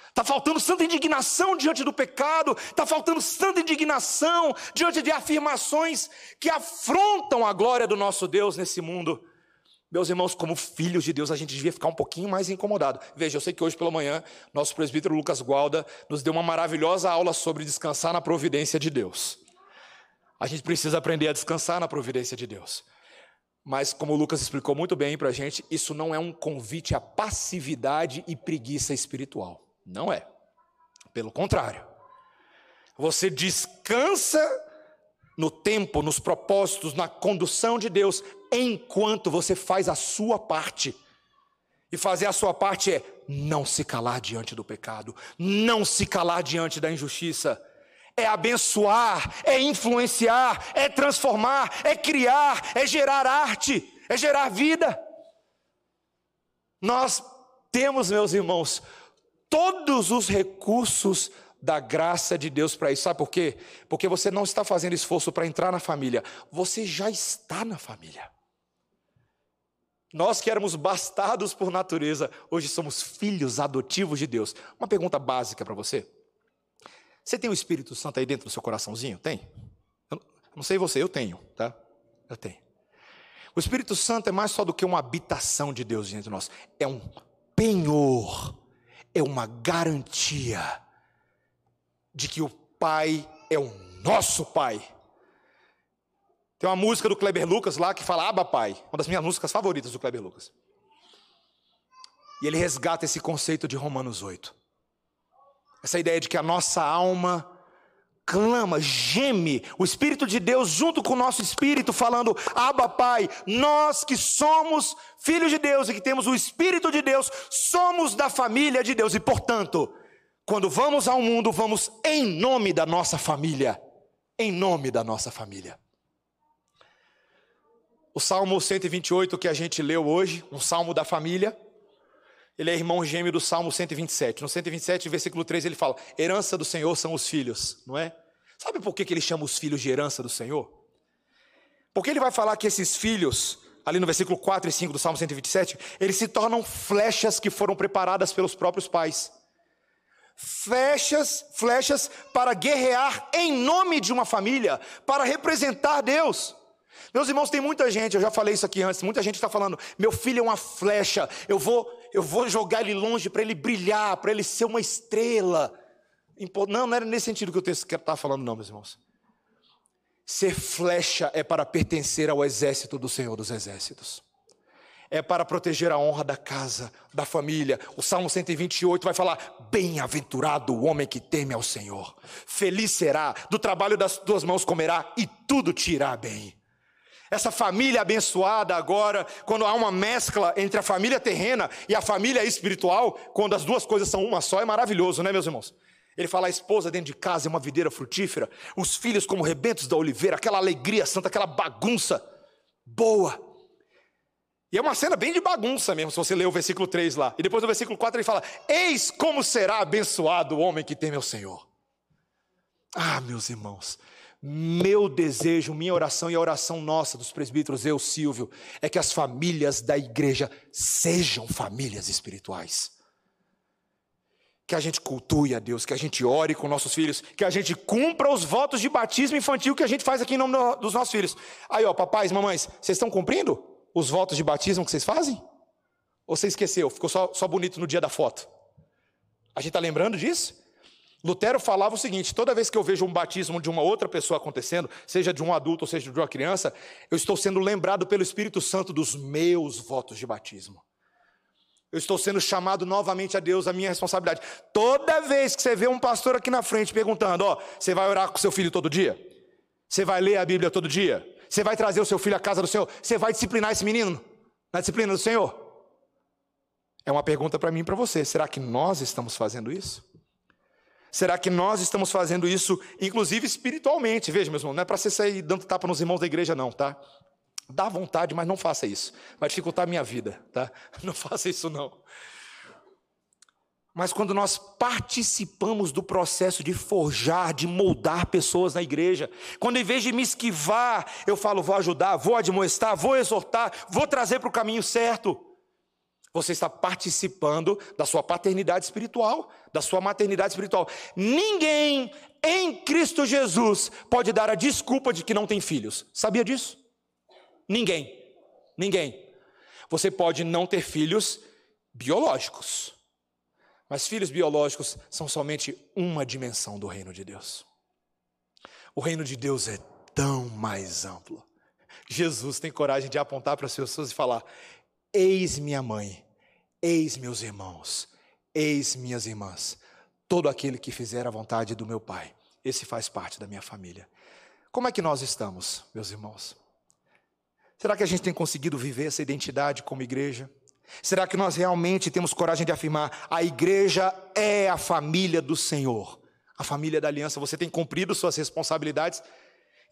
Está faltando santa indignação diante do pecado, está faltando santa indignação diante de afirmações que afrontam a glória do nosso Deus nesse mundo. Meus irmãos, como filhos de Deus, a gente devia ficar um pouquinho mais incomodado. Veja, eu sei que hoje pela manhã, nosso presbítero Lucas Gualda nos deu uma maravilhosa aula sobre descansar na providência de Deus. A gente precisa aprender a descansar na providência de Deus. Mas, como o Lucas explicou muito bem para a gente, isso não é um convite à passividade e preguiça espiritual. Não é. Pelo contrário. Você descansa no tempo, nos propósitos, na condução de Deus, enquanto você faz a sua parte. E fazer a sua parte é não se calar diante do pecado, não se calar diante da injustiça. É abençoar, é influenciar, é transformar, é criar, é gerar arte, é gerar vida. Nós temos, meus irmãos, todos os recursos da graça de Deus para isso. Sabe por quê? Porque você não está fazendo esforço para entrar na família, você já está na família. Nós que éramos bastados por natureza, hoje somos filhos adotivos de Deus. Uma pergunta básica para você. Você tem o Espírito Santo aí dentro do seu coraçãozinho? Tem? Não sei você, eu tenho, tá? Eu tenho. O Espírito Santo é mais só do que uma habitação de Deus entre nós. É um penhor, é uma garantia de que o Pai é o nosso Pai. Tem uma música do Kleber Lucas lá que fala Aba Pai, uma das minhas músicas favoritas do Kleber Lucas. E ele resgata esse conceito de Romanos 8. Essa ideia de que a nossa alma clama, geme, o Espírito de Deus junto com o nosso espírito, falando: Abba, Pai, nós que somos filhos de Deus e que temos o Espírito de Deus, somos da família de Deus e, portanto, quando vamos ao mundo, vamos em nome da nossa família. Em nome da nossa família. O Salmo 128 que a gente leu hoje, um salmo da família, ele é irmão gêmeo do Salmo 127. No 127, versículo 3, ele fala: Herança do Senhor são os filhos, não é? Sabe por que ele chama os filhos de herança do Senhor? Porque ele vai falar que esses filhos, ali no versículo 4 e 5 do Salmo 127, eles se tornam flechas que foram preparadas pelos próprios pais. Flechas, flechas para guerrear em nome de uma família, para representar Deus. Meus irmãos, tem muita gente, eu já falei isso aqui antes, muita gente está falando, meu filho é uma flecha, eu vou, eu vou jogar ele longe para ele brilhar, para ele ser uma estrela. Não, não era nesse sentido que o texto está falando, não, meus irmãos. Ser flecha é para pertencer ao exército do Senhor dos Exércitos. É para proteger a honra da casa, da família. O Salmo 128 vai falar: Bem-aventurado o homem que teme ao Senhor. Feliz será, do trabalho das tuas mãos comerá e tudo te irá bem. Essa família abençoada agora, quando há uma mescla entre a família terrena e a família espiritual, quando as duas coisas são uma só, é maravilhoso, né, meus irmãos? Ele fala: a esposa dentro de casa é uma videira frutífera, os filhos como rebentos da oliveira, aquela alegria santa, aquela bagunça boa. E é uma cena bem de bagunça mesmo, se você ler o versículo 3 lá. E depois no versículo 4 ele fala: Eis como será abençoado o homem que teme ao Senhor. Ah, meus irmãos, meu desejo, minha oração e a oração nossa dos presbíteros, eu, Silvio, é que as famílias da igreja sejam famílias espirituais que a gente cultue a Deus, que a gente ore com nossos filhos, que a gente cumpra os votos de batismo infantil que a gente faz aqui em nome dos nossos filhos. Aí, ó, papais, mamães, vocês estão cumprindo os votos de batismo que vocês fazem? Ou você esqueceu, ficou só, só bonito no dia da foto? A gente está lembrando disso? Lutero falava o seguinte: toda vez que eu vejo um batismo de uma outra pessoa acontecendo, seja de um adulto ou seja de uma criança, eu estou sendo lembrado pelo Espírito Santo dos meus votos de batismo. Eu estou sendo chamado novamente a Deus, a minha responsabilidade. Toda vez que você vê um pastor aqui na frente perguntando: Ó, você vai orar com seu filho todo dia? Você vai ler a Bíblia todo dia? Você vai trazer o seu filho à casa do Senhor? Você vai disciplinar esse menino na disciplina do Senhor? É uma pergunta para mim e para você. Será que nós estamos fazendo isso? Será que nós estamos fazendo isso, inclusive espiritualmente? Veja, meu irmão, não é para você sair dando tapa nos irmãos da igreja, não, tá? Dá vontade, mas não faça isso. Vai dificultar a minha vida, tá? Não faça isso não. Mas quando nós participamos do processo de forjar, de moldar pessoas na igreja, quando em vez de me esquivar, eu falo, vou ajudar, vou admoestar, vou exortar, vou trazer para o caminho certo, você está participando da sua paternidade espiritual, da sua maternidade espiritual. Ninguém em Cristo Jesus pode dar a desculpa de que não tem filhos. Sabia disso? Ninguém. Ninguém. Você pode não ter filhos biológicos, mas filhos biológicos são somente uma dimensão do reino de Deus. O reino de Deus é tão mais amplo. Jesus tem coragem de apontar para as pessoas e falar: Eis minha mãe, eis meus irmãos, eis minhas irmãs. Todo aquele que fizer a vontade do meu Pai, esse faz parte da minha família. Como é que nós estamos, meus irmãos? Será que a gente tem conseguido viver essa identidade como igreja? Será que nós realmente temos coragem de afirmar: a igreja é a família do Senhor, a família da aliança? Você tem cumprido suas responsabilidades?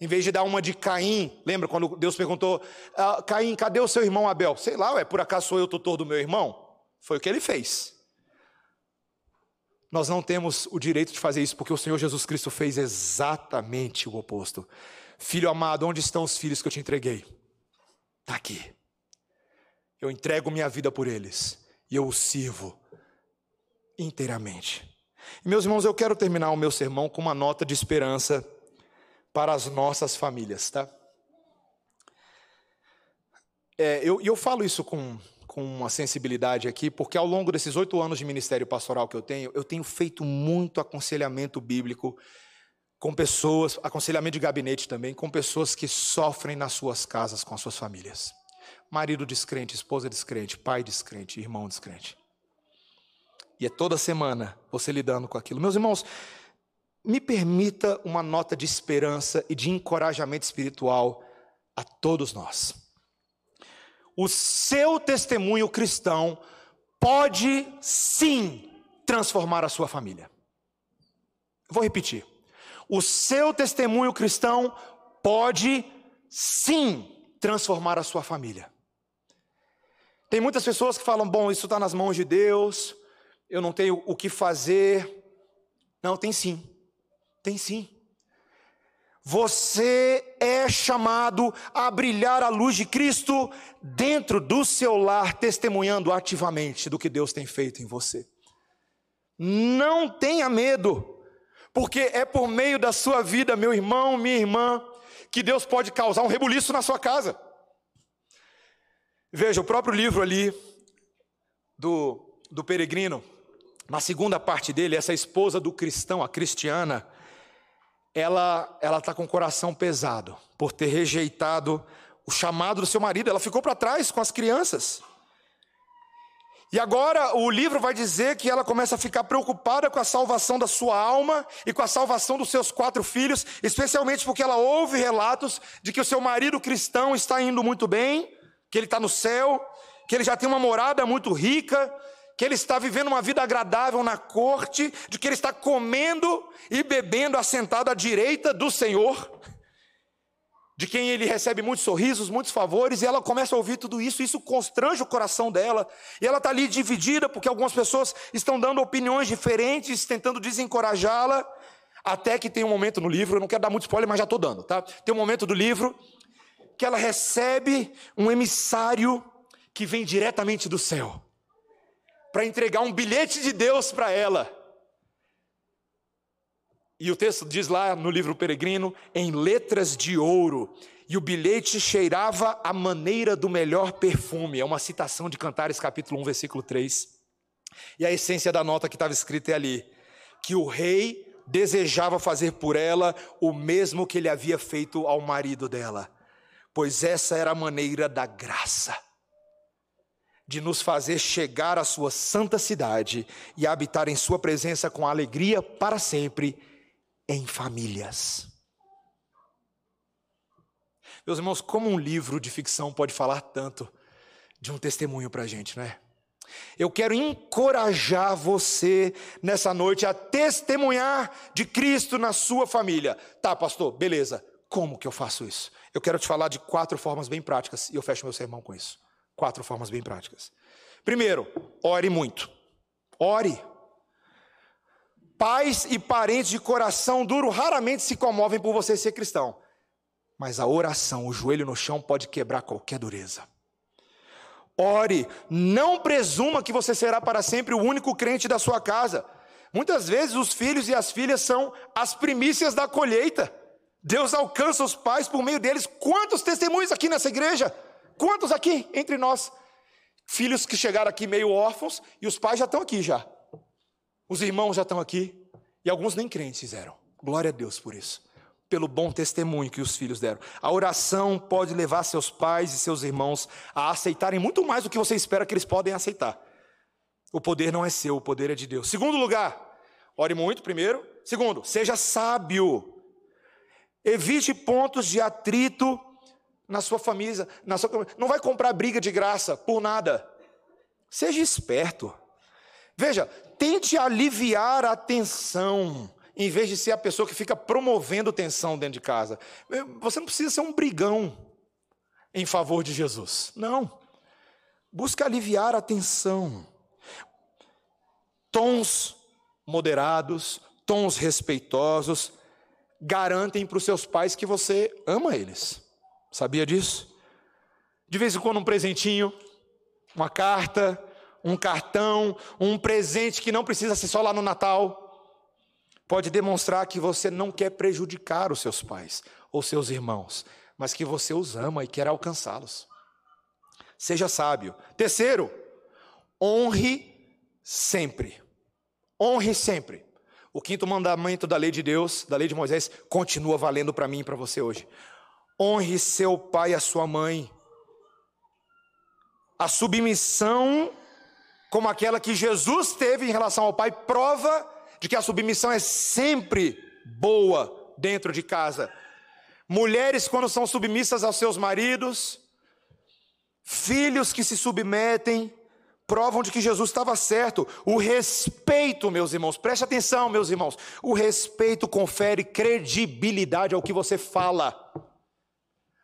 Em vez de dar uma de Caim, lembra quando Deus perguntou: ah, Caim, cadê o seu irmão Abel? Sei lá, ué, por acaso sou eu tutor do meu irmão? Foi o que ele fez. Nós não temos o direito de fazer isso, porque o Senhor Jesus Cristo fez exatamente o oposto. Filho amado, onde estão os filhos que eu te entreguei? Está aqui. Eu entrego minha vida por eles e eu os sirvo inteiramente. E, meus irmãos, eu quero terminar o meu sermão com uma nota de esperança para as nossas famílias, tá? É, eu, eu falo isso com, com uma sensibilidade aqui, porque ao longo desses oito anos de ministério pastoral que eu tenho, eu tenho feito muito aconselhamento bíblico com pessoas, aconselhamento de gabinete também, com pessoas que sofrem nas suas casas com as suas famílias. Marido descrente, esposa descrente, pai descrente, irmão descrente. E é toda semana você lidando com aquilo. Meus irmãos, me permita uma nota de esperança e de encorajamento espiritual a todos nós. O seu testemunho cristão pode sim transformar a sua família. Vou repetir. O seu testemunho cristão pode sim transformar a sua família. Tem muitas pessoas que falam: bom, isso está nas mãos de Deus, eu não tenho o que fazer. Não, tem sim. Tem sim. Você é chamado a brilhar a luz de Cristo dentro do seu lar, testemunhando ativamente do que Deus tem feito em você. Não tenha medo, porque é por meio da sua vida, meu irmão, minha irmã, que Deus pode causar um rebuliço na sua casa. Veja, o próprio livro ali do, do peregrino, na segunda parte dele, essa esposa do cristão, a cristiana, ela ela está com o coração pesado por ter rejeitado o chamado do seu marido. Ela ficou para trás com as crianças. E agora o livro vai dizer que ela começa a ficar preocupada com a salvação da sua alma e com a salvação dos seus quatro filhos, especialmente porque ela ouve relatos de que o seu marido cristão está indo muito bem, que ele está no céu, que ele já tem uma morada muito rica, que ele está vivendo uma vida agradável na corte, de que ele está comendo e bebendo assentado à direita do Senhor, de quem ele recebe muitos sorrisos, muitos favores, e ela começa a ouvir tudo isso, isso constrange o coração dela, e ela está ali dividida, porque algumas pessoas estão dando opiniões diferentes, tentando desencorajá-la, até que tem um momento no livro, eu não quero dar muito spoiler, mas já estou dando, tá? Tem um momento do livro que ela recebe um emissário que vem diretamente do céu para entregar um bilhete de Deus para ela. E o texto diz lá no livro Peregrino, em letras de ouro, e o bilhete cheirava a maneira do melhor perfume. É uma citação de Cantares, capítulo 1, versículo 3. E a essência da nota que estava escrita é ali: que o rei desejava fazer por ela o mesmo que ele havia feito ao marido dela, pois essa era a maneira da graça de nos fazer chegar à sua santa cidade e habitar em sua presença com alegria para sempre em famílias. Meus irmãos, como um livro de ficção pode falar tanto de um testemunho para a gente, não é? Eu quero encorajar você nessa noite a testemunhar de Cristo na sua família. Tá, pastor, beleza. Como que eu faço isso? Eu quero te falar de quatro formas bem práticas e eu fecho meu sermão com isso. Quatro formas bem práticas. Primeiro, ore muito. Ore. Pais e parentes de coração duro raramente se comovem por você ser cristão. Mas a oração, o joelho no chão, pode quebrar qualquer dureza. Ore, não presuma que você será para sempre o único crente da sua casa. Muitas vezes os filhos e as filhas são as primícias da colheita. Deus alcança os pais por meio deles. Quantos testemunhos aqui nessa igreja? Quantos aqui entre nós? Filhos que chegaram aqui meio órfãos e os pais já estão aqui já. Os irmãos já estão aqui e alguns nem crentes fizeram. Glória a Deus por isso. Pelo bom testemunho que os filhos deram. A oração pode levar seus pais e seus irmãos a aceitarem muito mais do que você espera que eles podem aceitar. O poder não é seu, o poder é de Deus. Segundo lugar, ore muito primeiro. Segundo, seja sábio. Evite pontos de atrito na sua família, na sua, não vai comprar briga de graça por nada. Seja esperto. Veja, tente aliviar a tensão, em vez de ser a pessoa que fica promovendo tensão dentro de casa. Você não precisa ser um brigão em favor de Jesus. Não. Busca aliviar a tensão. Tons moderados, tons respeitosos, garantem para os seus pais que você ama eles. Sabia disso? De vez em quando um presentinho, uma carta, um cartão, um presente que não precisa ser só lá no Natal. pode demonstrar que você não quer prejudicar os seus pais ou seus irmãos, mas que você os ama e quer alcançá-los. Seja sábio. Terceiro, honre sempre. Honre sempre. O quinto mandamento da lei de Deus, da lei de Moisés, continua valendo para mim e para você hoje. Honre seu pai e a sua mãe. A submissão, como aquela que Jesus teve em relação ao pai, prova de que a submissão é sempre boa dentro de casa. Mulheres, quando são submissas aos seus maridos, filhos que se submetem, provam de que Jesus estava certo. O respeito, meus irmãos, preste atenção, meus irmãos. O respeito confere credibilidade ao que você fala.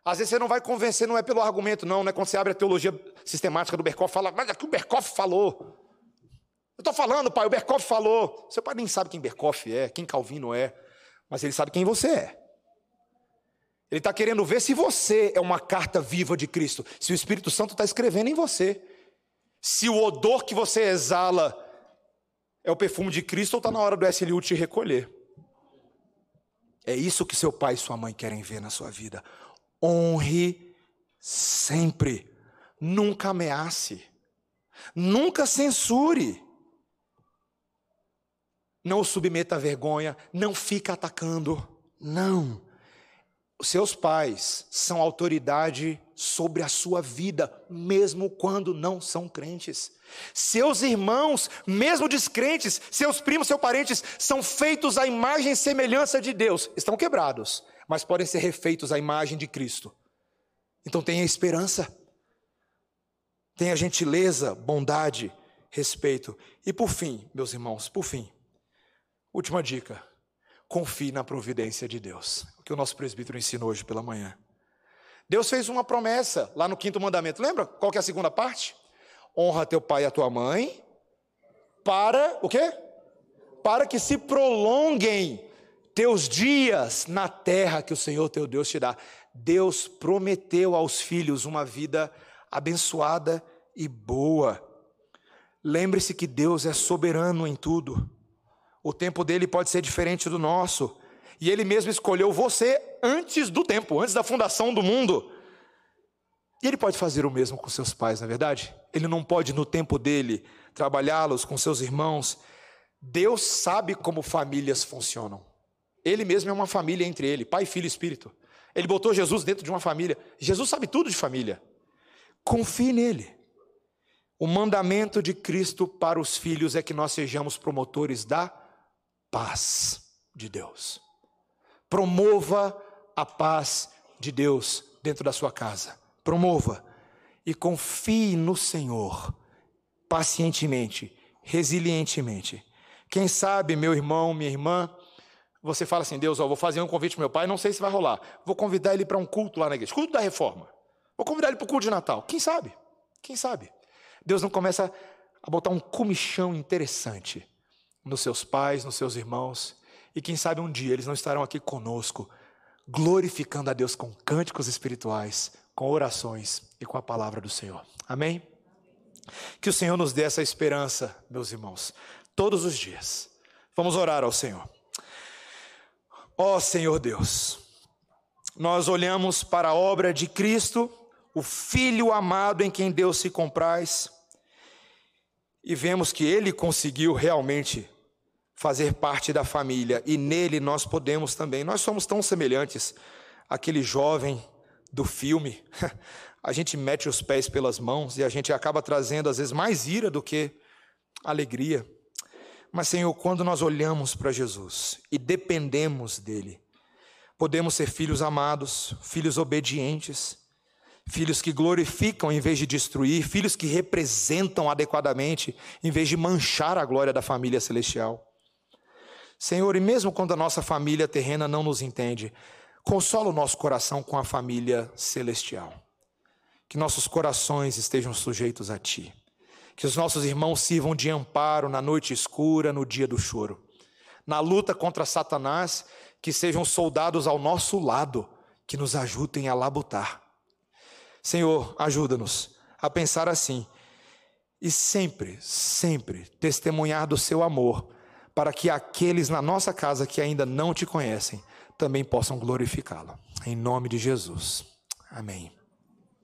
Às vezes você não vai convencer, não é pelo argumento, não, não é quando você abre a teologia sistemática do Berkoff, fala, mas é que o Berkoff falou. Eu estou falando, pai, o Berkoff falou. Seu pai nem sabe quem Berkoff é, quem Calvino é, mas ele sabe quem você é. Ele está querendo ver se você é uma carta viva de Cristo, se o Espírito Santo está escrevendo em você, se o odor que você exala é o perfume de Cristo ou está na hora do SLU te recolher. É isso que seu pai e sua mãe querem ver na sua vida honre sempre. Nunca ameace. Nunca censure. Não o submeta à vergonha. Não fica atacando. Não. Os seus pais são autoridade sobre a sua vida, mesmo quando não são crentes. Seus irmãos, mesmo descrentes, seus primos, seus parentes, são feitos à imagem e semelhança de Deus. Estão quebrados mas podem ser refeitos à imagem de Cristo. Então tenha esperança, tenha gentileza, bondade, respeito. E por fim, meus irmãos, por fim, última dica: confie na providência de Deus. O que o nosso presbítero ensinou hoje pela manhã. Deus fez uma promessa lá no quinto mandamento. Lembra qual que é a segunda parte? Honra teu pai e a tua mãe, para o quê? Para que se prolonguem teus dias na terra que o Senhor teu Deus te dá. Deus prometeu aos filhos uma vida abençoada e boa. Lembre-se que Deus é soberano em tudo. O tempo dele pode ser diferente do nosso. E ele mesmo escolheu você antes do tempo, antes da fundação do mundo. E ele pode fazer o mesmo com seus pais, na é verdade? Ele não pode, no tempo dele, trabalhá-los com seus irmãos. Deus sabe como famílias funcionam. Ele mesmo é uma família entre ele, pai, filho e espírito. Ele botou Jesus dentro de uma família. Jesus sabe tudo de família. Confie nele. O mandamento de Cristo para os filhos é que nós sejamos promotores da paz de Deus. Promova a paz de Deus dentro da sua casa. Promova e confie no Senhor pacientemente, resilientemente. Quem sabe, meu irmão, minha irmã, você fala assim: Deus, ó, vou fazer um convite para meu pai, não sei se vai rolar. Vou convidar ele para um culto lá na igreja, culto da reforma. Vou convidar ele para o culto de Natal. Quem sabe? Quem sabe? Deus não começa a botar um comichão interessante nos seus pais, nos seus irmãos. E quem sabe um dia eles não estarão aqui conosco, glorificando a Deus com cânticos espirituais, com orações e com a palavra do Senhor. Amém? Que o Senhor nos dê essa esperança, meus irmãos, todos os dias. Vamos orar ao Senhor. Ó oh, Senhor Deus, nós olhamos para a obra de Cristo, o Filho amado em quem Deus se compraz, e vemos que ele conseguiu realmente fazer parte da família, e nele nós podemos também. Nós somos tão semelhantes àquele jovem do filme. A gente mete os pés pelas mãos e a gente acaba trazendo às vezes mais ira do que alegria. Mas, Senhor, quando nós olhamos para Jesus e dependemos dEle, podemos ser filhos amados, filhos obedientes, filhos que glorificam em vez de destruir, filhos que representam adequadamente em vez de manchar a glória da família celestial. Senhor, e mesmo quando a nossa família terrena não nos entende, consola o nosso coração com a família celestial. Que nossos corações estejam sujeitos a Ti. Que os nossos irmãos sirvam de amparo na noite escura, no dia do choro. Na luta contra Satanás, que sejam soldados ao nosso lado, que nos ajudem a labutar. Senhor, ajuda-nos a pensar assim e sempre, sempre testemunhar do seu amor para que aqueles na nossa casa que ainda não te conhecem também possam glorificá-lo. Em nome de Jesus. Amém.